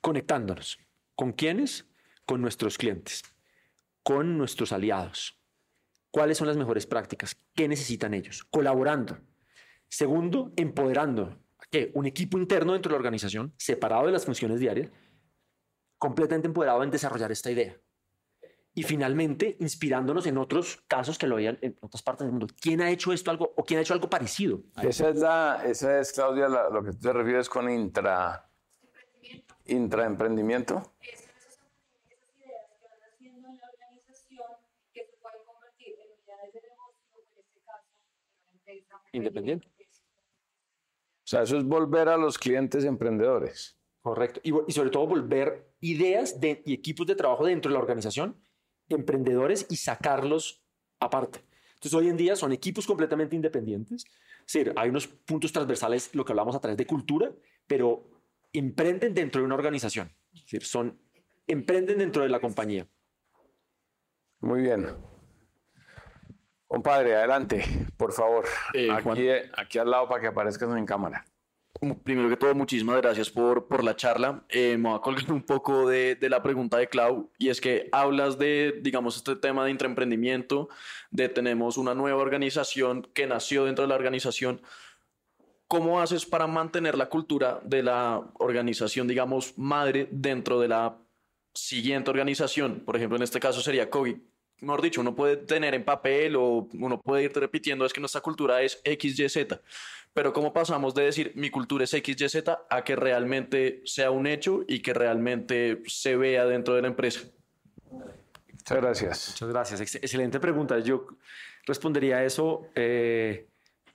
conectándonos. ¿Con quiénes? Con nuestros clientes, con nuestros aliados, cuáles son las mejores prácticas, qué necesitan ellos, colaborando. Segundo, empoderando que un equipo interno dentro de la organización, separado de las funciones diarias, completamente empoderado en desarrollar esta idea. Y finalmente, inspirándonos en otros casos que lo veían en otras partes del mundo. ¿Quién ha hecho esto algo o quién ha hecho algo parecido? Esa es, la, esa es Claudia, lo que tú te refieres con intra, intraemprendimiento. Independiente. O sea, eso es volver a los clientes emprendedores. Correcto. Y, sobre todo volver ideas de, y equipos de trabajo dentro de la organización, emprendedores y sacarlos aparte. Entonces, hoy en día son equipos completamente independientes. Es decir, hay unos puntos transversales, lo que hablamos a través de cultura, pero emprenden dentro de una organización. Es decir, son, emprenden dentro de la compañía. Muy bien. Compadre, adelante, por favor. Eh, aquí, aquí al lado para que aparezcas en cámara. Primero que todo, muchísimas gracias por, por la charla. Eh, me voy a colgar un poco de, de, la pregunta de Clau y es que hablas de, digamos, este tema de intraemprendimiento, de tenemos una nueva organización que nació dentro de la organización. ¿Cómo haces para mantener la cultura de la organización, digamos, madre dentro de la siguiente organización? Por ejemplo, en este caso sería COVID. Mejor dicho, uno puede tener en papel o uno puede irte repitiendo, es que nuestra cultura es XYZ pero ¿cómo pasamos de decir mi cultura es XYZ a que realmente sea un hecho y que realmente se vea dentro de la empresa? Muchas gracias. Muchas gracias. excelente pregunta. Yo respondería a eso eh,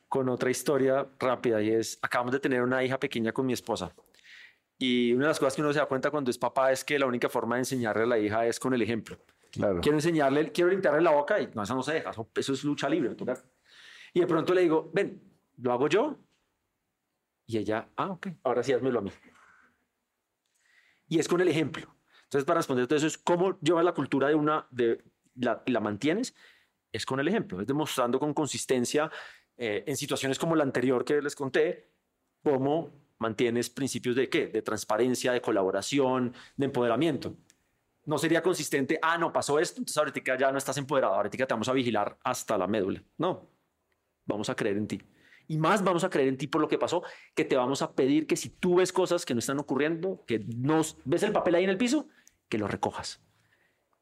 con otra historia rápida y es, acabamos de tener una hija pequeña con mi esposa. Y una de las cosas que uno se da cuenta cuando es papá es que la única forma de enseñarle a la hija es con el ejemplo. Claro. Quiero enseñarle, quiero limpiarle la boca y no, eso no se deja, eso, es lucha libre. Y de pronto le digo, ven, ¿Lo hago yo? Y ella, ah, ok, ahora sí házmelo a mí. Y es con el ejemplo. Entonces, para responder todo eso, es cómo llevas la cultura de una, de la, la mantienes, es con el ejemplo, es demostrando con consistencia eh, en situaciones como la anterior que les conté, cómo mantienes principios de qué, de transparencia, de colaboración, de empoderamiento. No sería consistente, ah, no, pasó esto, entonces ahorita ya no estás empoderado, ahorita te vamos a vigilar hasta la médula. No, vamos a creer en ti y más vamos a creer en ti por lo que pasó, que te vamos a pedir que si tú ves cosas que no están ocurriendo, que no ves el papel ahí en el piso, que lo recojas.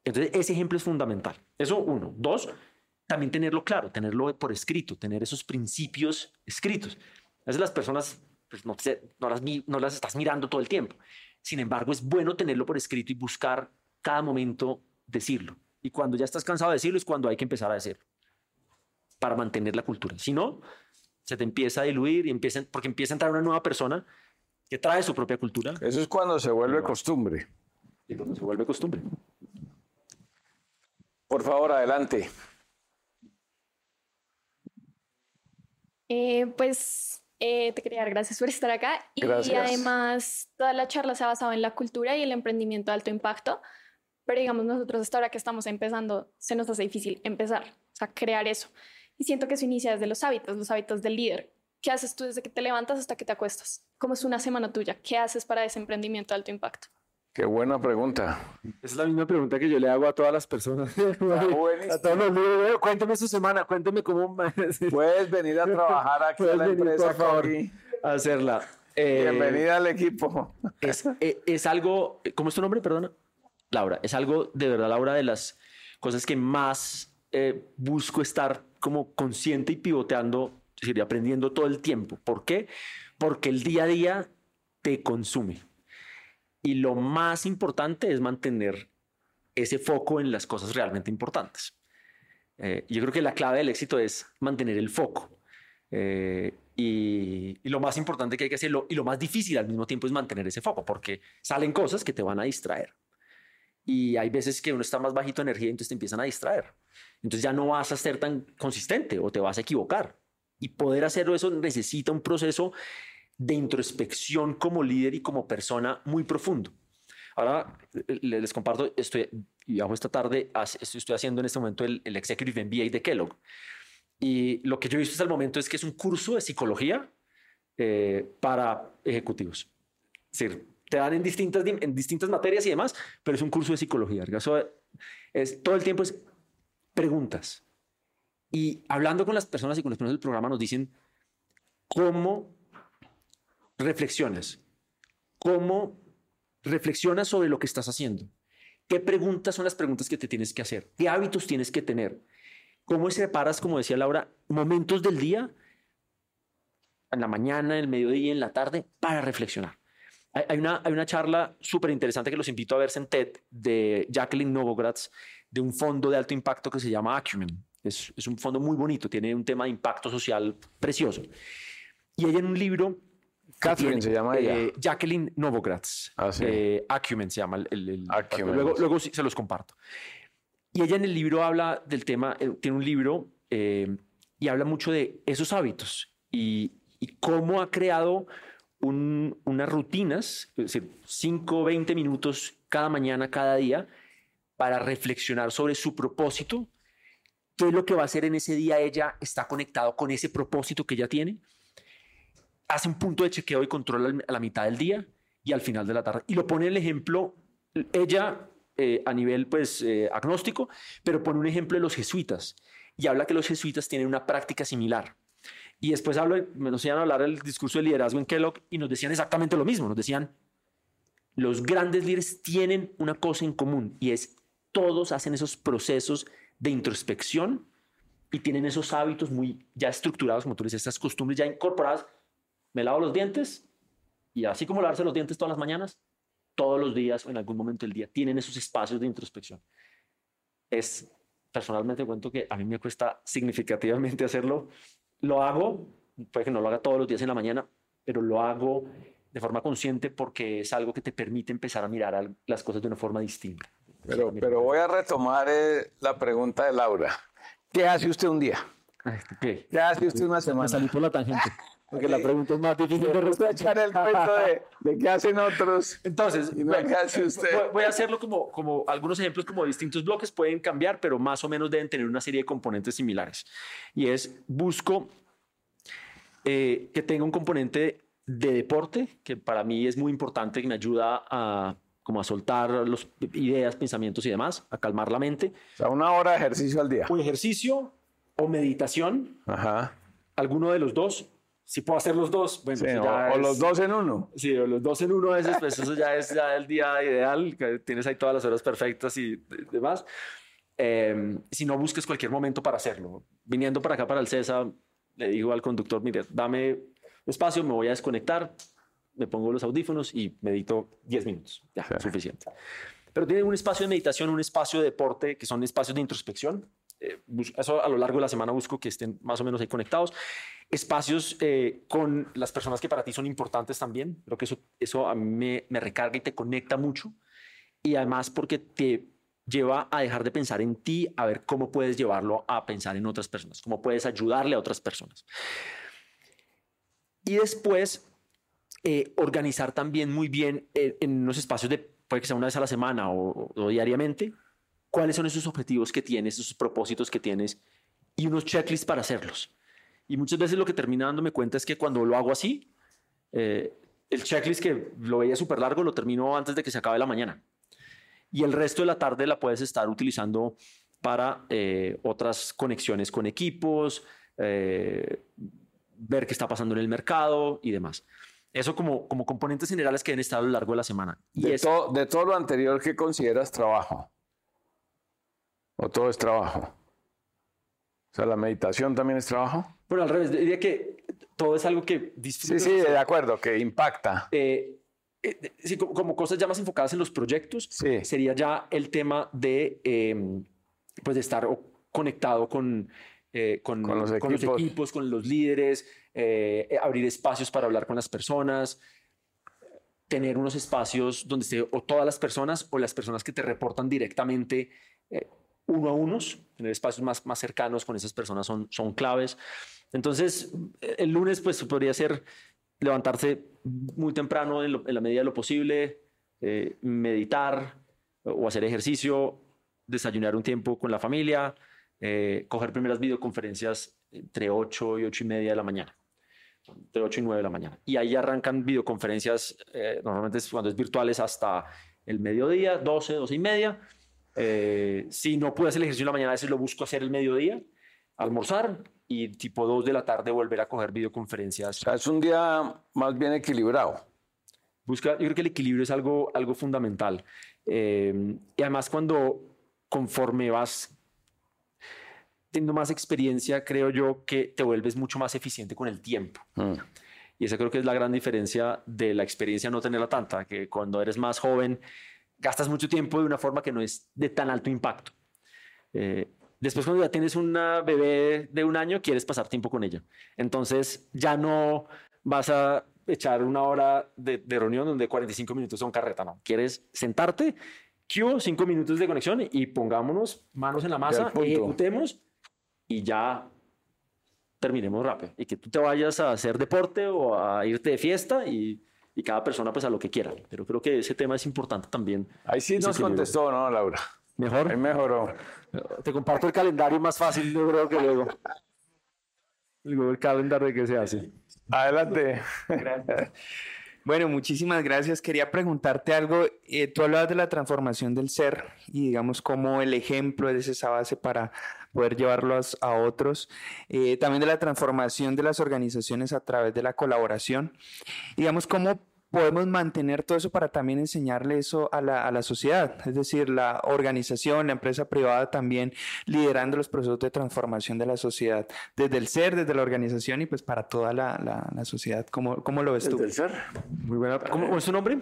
Entonces, ese ejemplo es fundamental. Eso uno. Dos, también tenerlo claro, tenerlo por escrito, tener esos principios escritos. A veces las personas pues, no, no, las, no las estás mirando todo el tiempo. Sin embargo, es bueno tenerlo por escrito y buscar cada momento decirlo. Y cuando ya estás cansado de decirlo es cuando hay que empezar a decirlo para mantener la cultura. Si no, se te empieza a diluir y empieza, porque empieza a entrar una nueva persona que trae su propia cultura. Eso es cuando se vuelve costumbre. Y cuando se vuelve costumbre. Por favor, adelante. Eh, pues eh, te quería dar gracias por estar acá. Y además, toda la charla se ha basado en la cultura y el emprendimiento de alto impacto. Pero digamos, nosotros hasta ahora que estamos empezando, se nos hace difícil empezar, o sea, crear eso. Y siento que eso inicia desde los hábitos, los hábitos del líder. ¿Qué haces tú desde que te levantas hasta que te acuestas? ¿Cómo es una semana tuya? ¿Qué haces para ese emprendimiento de alto impacto? Qué buena pregunta. Esa es la misma pregunta que yo le hago a todas las personas. (laughs) a todos los líderes. Cuénteme su semana, cuénteme cómo. (laughs) Puedes venir a trabajar aquí a la empresa, por favor, a hacerla. Eh, Bienvenida al equipo. Es, eh, es, algo, ¿cómo es tu nombre? Perdona. Laura, es algo de verdad, Laura, de las cosas que más eh, busco estar como consciente y pivoteando, es aprendiendo todo el tiempo. ¿Por qué? Porque el día a día te consume. Y lo más importante es mantener ese foco en las cosas realmente importantes. Eh, yo creo que la clave del éxito es mantener el foco. Eh, y, y, lo más importante que hay que hacerlo y lo más difícil al mismo tiempo es mantener ese foco, porque salen cosas que te van a distraer. Y hay veces que uno está más bajito de energía entonces te empiezan a distraer. Entonces ya no vas a ser tan consistente o te vas a equivocar. Y poder hacerlo eso necesita un proceso de introspección como líder y como persona muy profundo. Ahora les comparto, estoy, y hago esta tarde, estoy haciendo en este momento el, el Executive MBA de Kellogg. Y lo que yo he visto hasta el momento es que es un curso de psicología eh, para ejecutivos. Es decir, te dan en distintas, en distintas materias y demás, pero es un curso de psicología. Todo el tiempo es preguntas. Y hablando con las personas y con las personas del programa nos dicen cómo reflexionas, cómo reflexionas sobre lo que estás haciendo, qué preguntas son las preguntas que te tienes que hacer, qué hábitos tienes que tener, cómo separas, como decía Laura, momentos del día, en la mañana, en el mediodía, en la tarde, para reflexionar. Hay una, hay una charla súper interesante que los invito a verse en TED de Jacqueline Novogratz de un fondo de alto impacto que se llama Acumen. Es, es un fondo muy bonito, tiene un tema de impacto social precioso. Y ella en un libro Catherine se llama ella. Eh, Jacqueline Novogratz. Ah, sí. eh, Acumen se llama. El, el, Luego, luego se los comparto. Y ella en el libro habla del tema, eh, tiene un libro y habla mucho de esos hábitos y, cómo ha creado unas rutinas, es decir, 5, 20 minutos cada mañana, cada día, para reflexionar sobre su propósito, qué es lo que va a hacer en ese día ella, está conectado con ese propósito que ella tiene, hace un punto de chequeo y control a la mitad del día y al final de la tarde. Y lo pone el ejemplo, ella eh, a nivel pues eh, agnóstico, pero pone un ejemplo de los jesuitas y habla que los jesuitas tienen una práctica similar. Y después hablo, nos iban a hablar del discurso de liderazgo en Kellogg y nos decían exactamente lo mismo. Nos decían, los grandes líderes tienen una cosa en común y es todos hacen esos procesos de introspección y tienen esos hábitos muy ya estructurados, como tú dices, estas costumbres ya incorporadas. Me lavo los dientes y así como lavarse los dientes todas las mañanas, todos los días o en algún momento del día tienen esos espacios de introspección. Es personalmente cuento que a mí me cuesta significativamente hacerlo. Lo hago, puede que no lo haga todos los días en la mañana, pero lo hago de forma consciente porque es algo que te permite empezar a mirar las cosas de una forma distinta. Pero, pero voy a retomar eh, la pregunta de Laura. ¿Qué hace usted un día? ¿Qué, ¿Qué hace usted una semana? salí por la tangente. (laughs) Porque la pregunta es más difícil de echar el cuento (laughs) de, qué hacen otros. Entonces, ¿qué hace usted? Voy a hacerlo como, como algunos ejemplos, como distintos bloques pueden cambiar, pero más o menos deben tener una serie de componentes similares. Y es, busco eh, que tenga un componente de deporte, que para mí es muy importante, que me ayuda a como a soltar las ideas, pensamientos y demás, a calmar la mente. O sea, una hora de ejercicio al día. O ejercicio o meditación. Ajá. Alguno de los dos si puedo hacer los dos, bueno, pues o, los dos en uno. Sí, o los dos en uno, veces, pues eso ya es ya el día ideal, que tienes ahí todas las horas perfectas y demás. Em, si no, busques cualquier momento para hacerlo. Viniendo para acá, para el CESA, le digo al conductor, mire, dame espacio, me voy a desconectar, me pongo los audífonos y medito 10 minutos. Ya, suficiente. Pero tiene un espacio de meditación, un espacio de deporte, que son espacios de introspección. Eh, eso a lo largo de la semana busco que estén más o menos ahí conectados espacios eh, con las personas que para ti son importantes también. Creo que eso, eso a mí me, recarga y te conecta mucho. Y además porque te lleva a dejar de pensar en ti, a ver cómo puedes llevarlo a pensar en otras personas, cómo puedes ayudarle a otras personas. Y después, eh, organizar también muy bien en unos espacios de, puede que sea una vez a la semana o diariamente, cuáles son esos objetivos que tienes, esos propósitos que tienes y unos checklists para hacerlos. Y muchas veces lo que termina dándome cuenta es que cuando lo hago así, eh, el checklist que lo veía súper largo lo termino antes de que se acabe la mañana. Y el resto de la tarde la puedes estar utilizando para eh, otras conexiones con equipos, eh, ver qué está pasando en el mercado y demás. Eso como, como componentes generales que deben estar a lo largo de la semana. Y de, de todo lo anterior, ¿qué consideras trabajo? ¿O todo es trabajo? O sea, ¿la meditación también es trabajo? Bueno, al revés, diría que todo es algo que. Sí, sí, de acuerdo, que impacta. Eh, eh, sí, como, cosas ya más enfocadas en los proyectos, sería ya el tema de, em, pues de estar conectado con, eh, con, los equipos. con, los líderes, abrir espacios para hablar con las personas, tener unos espacios donde esté o todas las personas o las personas que te reportan directamente uno a unos, tener espacios más, más cercanos con esas personas son, son claves. Entonces, el lunes pues podría ser levantarse muy temprano en, la medida de lo posible, eh, meditar o hacer ejercicio, desayunar un tiempo con la familia, eh, coger primeras videoconferencias entre 8 y 8 y media de la mañana, entre 8 y 9 de la mañana. Y ahí arrancan videoconferencias, eh, normalmente cuando es virtuales hasta el mediodía, 12, 12 y media eh, si no pude hacer el ejercicio en la mañana, a veces lo busco hacer el mediodía, almorzar y tipo 2 de la tarde volver a coger videoconferencias. O sea, es un día más bien equilibrado. Busca, yo creo que el equilibrio es algo, algo fundamental. Eh, y además cuando conforme vas teniendo más experiencia, creo yo que te vuelves mucho más eficiente con el tiempo. Mm. Y esa creo que es la gran diferencia de la experiencia no tenerla tanta, que cuando eres más joven gastas mucho tiempo de una forma que no es de tan alto impacto. Eh, después cuando ya tienes una bebé de un año, quieres pasar tiempo con ella. Entonces ya no vas a echar una hora de, reunión donde 45 minutos son carreta, no. Quieres sentarte, Q, cinco minutos de conexión y pongámonos manos en la masa, ejecutemos y ya terminemos rápido. Y que tú te vayas a hacer deporte o a irte de fiesta y, y cada persona pues a lo que quiera. Pero creo que ese tema es importante también. Ahí sí nos contestó, ¿no, Laura? Mejor. Ahí mejoró. Te comparto el calendario más fácil, yo creo que luego. (laughs) Luego el calendario que se hace. Adelante. Bueno, muchísimas gracias. Quería preguntarte algo. Eh, tú hablabas de la transformación del ser y digamos como el ejemplo es esa base para poder llevarlos a otros. Eh, también de la transformación de las organizaciones a través de la colaboración. Digamos, cómo podemos mantener todo eso para también enseñarle eso a la, a la, sociedad, es decir, la organización, la empresa privada también liderando los procesos de transformación de la sociedad, desde el ser, desde la organización y pues para toda la, la, sociedad. ¿Cómo, ¿Cómo, lo ves tú? Desde el ser. Muy buena. ¿Cómo, es tu nombre?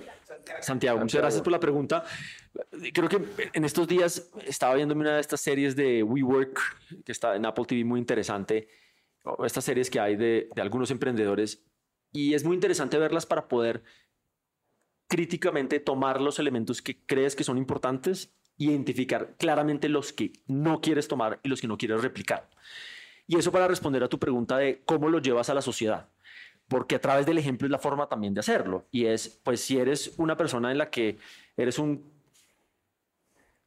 Santiago. Muchas gracias por la pregunta. Creo que en estos días estaba viendo una de estas series de WeWork que está en Apple TV muy interesante, estas series que hay de, de algunos emprendedores y es muy interesante verlas para poder críticamente tomar los elementos que crees que son importantes identificar claramente los que no quieres tomar y los que no quieres replicar. Y eso para responder a tu pregunta de cómo lo llevas a la sociedad. Porque a través del ejemplo es la forma también de hacerlo. Y es, pues si eres una persona en la que eres un,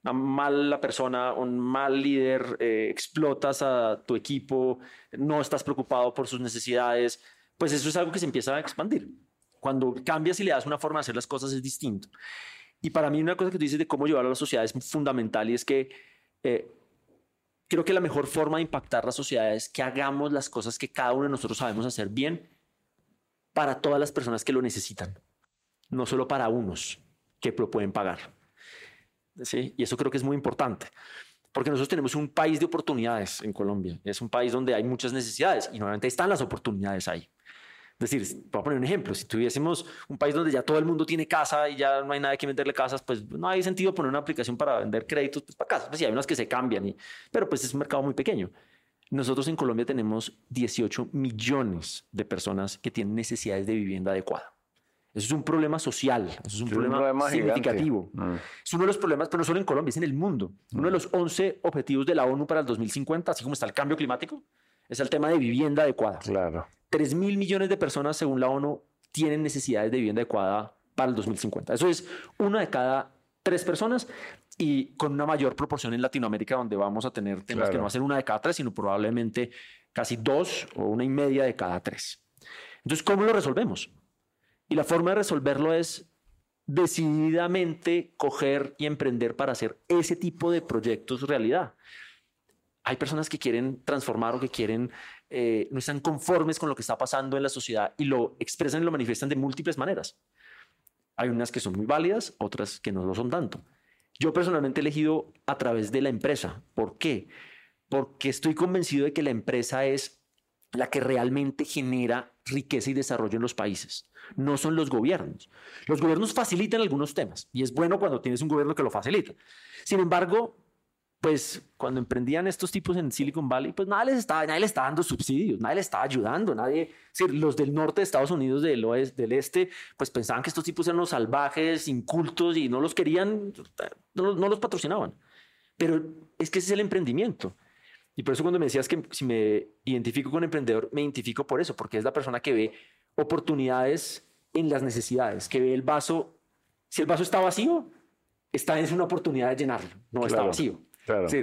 una mala persona, un mal líder, eh, explotas a tu equipo, no estás preocupado por sus necesidades, pues eso es algo que se empieza a expandir. Cuando cambias y le das una forma de hacer las cosas es distinto. Y para mí una cosa que tú dices de cómo llevarlo a la sociedad es fundamental y es que eh, creo que la mejor forma de impactar la sociedad es que hagamos las cosas que cada uno de nosotros sabemos hacer bien para todas las personas que lo necesitan, no solo para unos que lo pueden pagar. ¿Sí? Y eso creo que es muy importante, porque nosotros tenemos un país de oportunidades en Colombia, es un país donde hay muchas necesidades y normalmente están las oportunidades ahí. Es decir, voy a poner un ejemplo, si tuviésemos un país donde ya todo el mundo tiene casa y ya no hay nadie que venderle casas, pues no hay sentido poner una aplicación para vender créditos pues, para casas. Pues sí, hay unas que se cambian, y, pero pues es un mercado muy pequeño. Nosotros en Colombia tenemos 18 millones de personas que tienen necesidades de vivienda adecuada. Eso es un problema social, eso es un, problema, significativo. Mm. Es uno de los problemas, pero no solo en Colombia, es en el mundo. Uno de los 11 objetivos de la ONU para el 2050, así como está el cambio climático, es el tema de vivienda adecuada. Claro. 3 mil millones de personas, según la ONU, tienen necesidades de vivienda adecuada para el 2050. Eso es una de cada tres personas y con una mayor proporción en Latinoamérica, donde vamos a tener temas que no va a ser una de cada tres, sino probablemente casi dos o una y media de cada tres. Entonces, ¿cómo lo resolvemos? Y la forma de resolverlo es decididamente coger y emprender para hacer ese tipo de proyectos realidad. Hay personas que quieren transformar o que quieren eh, no están conformes con lo que está pasando en la sociedad y lo expresan y lo manifiestan de múltiples maneras. Hay unas que son muy válidas, otras que no lo son tanto. Yo personalmente he elegido a través de la empresa. ¿Por qué? Porque estoy convencido de que la empresa es la que realmente genera riqueza y desarrollo en los países. No son los gobiernos. Los gobiernos facilitan algunos temas y es bueno cuando tienes un gobierno que lo facilita. Sin embargo, pues cuando emprendían estos tipos en Silicon Valley, pues nadie les estaba, nadie les estaba dando subsidios, nadie les estaba ayudando, nadie, los del norte de Estados Unidos, del oeste, del este, pues pensaban que estos tipos eran los salvajes, incultos y no los querían, no, no los patrocinaban. Pero es que ese es el emprendimiento. Y por eso cuando me decías que si me identifico con emprendedor, me identifico por eso, porque es la persona que ve oportunidades en las necesidades, que ve el vaso, si el vaso está vacío, está en una oportunidad de llenarlo, no está vacío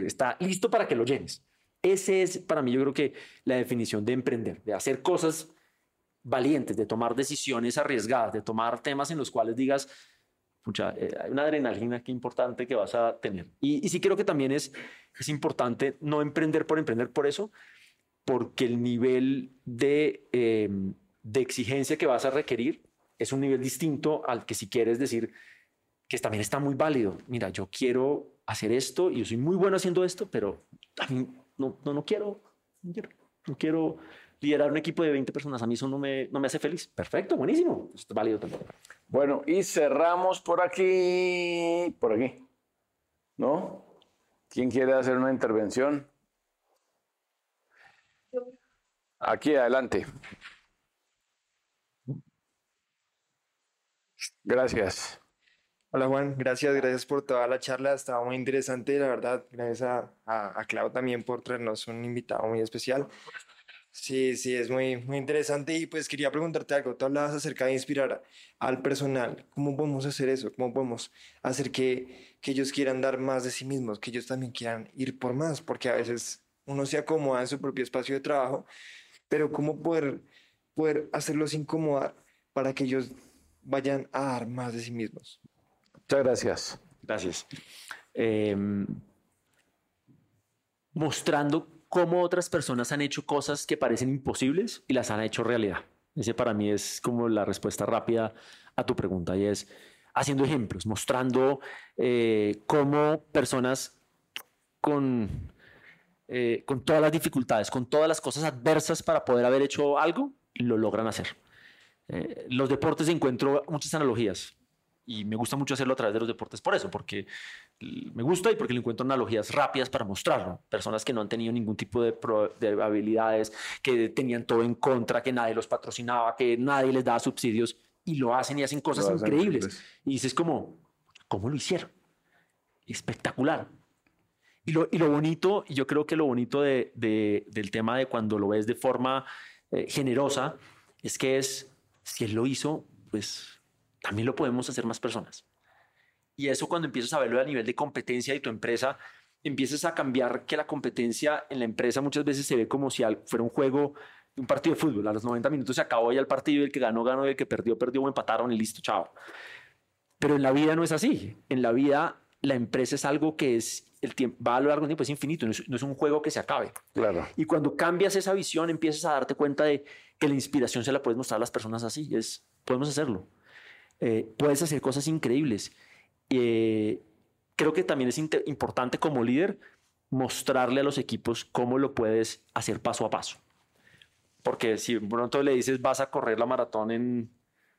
está listo para que lo llenes. Ese es para mí, yo creo que la definición de emprender, de hacer cosas valientes, de tomar decisiones arriesgadas, de tomar temas en los cuales digas, pucha, eh, hay una adrenalina que importante que vas a tener. Y, sí creo que también es, es importante no emprender por emprender por eso, porque el nivel de, em, de exigencia que vas a requerir es un nivel distinto al que si quieres decir que también está muy válido. Mira, yo quiero hacer esto y yo soy muy bueno haciendo esto, pero mí no, no, no quiero, no quiero, liderar un equipo de 20 personas. A mí eso no me, no me hace feliz. Perfecto, buenísimo. es válido también. Bueno, y cerramos por aquí, por aquí. ¿No? ¿Quién quiere hacer una intervención? Aquí, adelante. Gracias. Hola Juan, gracias, gracias por toda la charla, estaba muy interesante, la verdad, gracias a, a, Clau también por traernos un invitado muy especial. Sí, sí, es muy, muy interesante y pues quería preguntarte algo, tú hablabas acerca de inspirar al personal, ¿cómo podemos hacer eso? ¿Cómo podemos hacer que, que ellos quieran dar más de sí mismos, que ellos también quieran ir por más? Porque a veces uno se acomoda en su propio espacio de trabajo, pero ¿cómo poder, poder hacerlos incomodar para que ellos vayan a dar más de sí mismos? Muchas gracias. Gracias. Em, mostrando cómo otras personas han hecho cosas que parecen imposibles y las han hecho realidad. Ese para mí es como la respuesta rápida a tu pregunta y es haciendo ejemplos, mostrando eh, cómo personas con, eh, con todas las dificultades, con todas las cosas adversas para poder haber hecho algo, lo logran hacer. Eh, los deportes encuentro muchas analogías y me gusta mucho hacerlo a través de los deportes por eso, porque me gusta y porque le encuentro analogías rápidas para mostrarlo. Personas que no han tenido ningún tipo de, de, habilidades, que tenían todo en contra, que nadie los patrocinaba, que nadie les daba subsidios y lo hacen y hacen cosas increíbles. Y dices como, ¿cómo lo hicieron? Espectacular. Y lo, y lo bonito, y yo creo que lo bonito de, de, del tema de cuando lo ves de forma eh, generosa, es que es, si él lo hizo, pues también lo podemos hacer más personas. Y eso cuando empiezas a verlo a nivel de competencia de tu empresa, empiezas a cambiar que la competencia en la empresa muchas veces se ve como si fuera un juego, un partido de fútbol. A los 90 minutos se acabó ya el partido el que ganó, ganó y el que perdió, perdió o empataron y listo, chao. Pero en la vida no es así. En la vida la empresa es algo que es el tiempo, va a lo largo del tiempo, es infinito, no es, no es, un juego que se acabe. Claro. Y cuando cambias esa visión, empiezas a darte cuenta de que la inspiración se la puedes mostrar a las personas así. Es, podemos hacerlo. Eh, puedes hacer cosas increíbles. Eh, creo que también es importante como líder mostrarle a los equipos cómo lo puedes hacer paso a paso. Porque si pronto le dices vas a correr la maratón en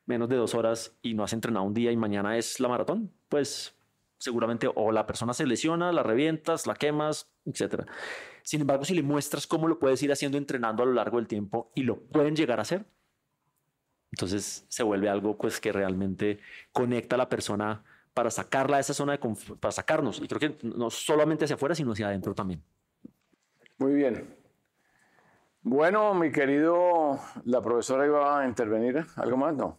menos de dos horas y no has entrenado un día y mañana es la maratón, pues seguramente o la persona se lesiona, la revientas, la quemas, etc. Sin embargo, si le muestras cómo lo puedes ir haciendo entrenando a lo largo del tiempo y lo pueden llegar a hacer, entonces se vuelve algo pues que realmente conecta a la persona para sacarla de esa zona de para sacarnos. Y creo que no solamente hacia afuera, sino hacia adentro también. Muy bien. Bueno, mi querido, la profesora iba a intervenir. ¿Algo más? No.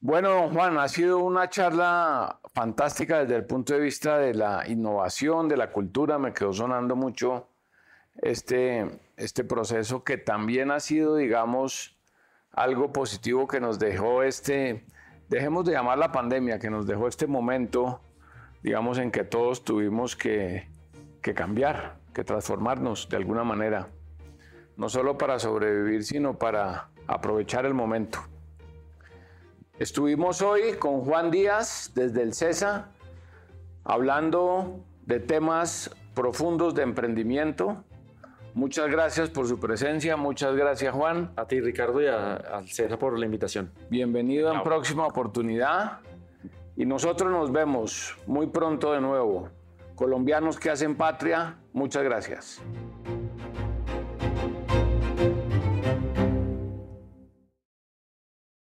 Bueno, Juan, ha sido una charla fantástica desde el punto de vista de la innovación, de la cultura. Me quedó sonando mucho este, este proceso que también ha sido, digamos, algo positivo que nos dejó este, dejemos de llamar la pandemia, que nos dejó este momento, digamos, en que todos tuvimos que, que cambiar, que transformarnos de alguna manera, no solo para sobrevivir, sino para aprovechar el momento. Estuvimos hoy con Juan Díaz desde el CESA, hablando de temas profundos de emprendimiento, Muchas gracias por su presencia, muchas gracias Juan. A ti Ricardo y a, a César por la invitación. Bienvenido en próxima oportunidad y nosotros nos vemos muy pronto de nuevo. Colombianos que hacen patria, muchas gracias.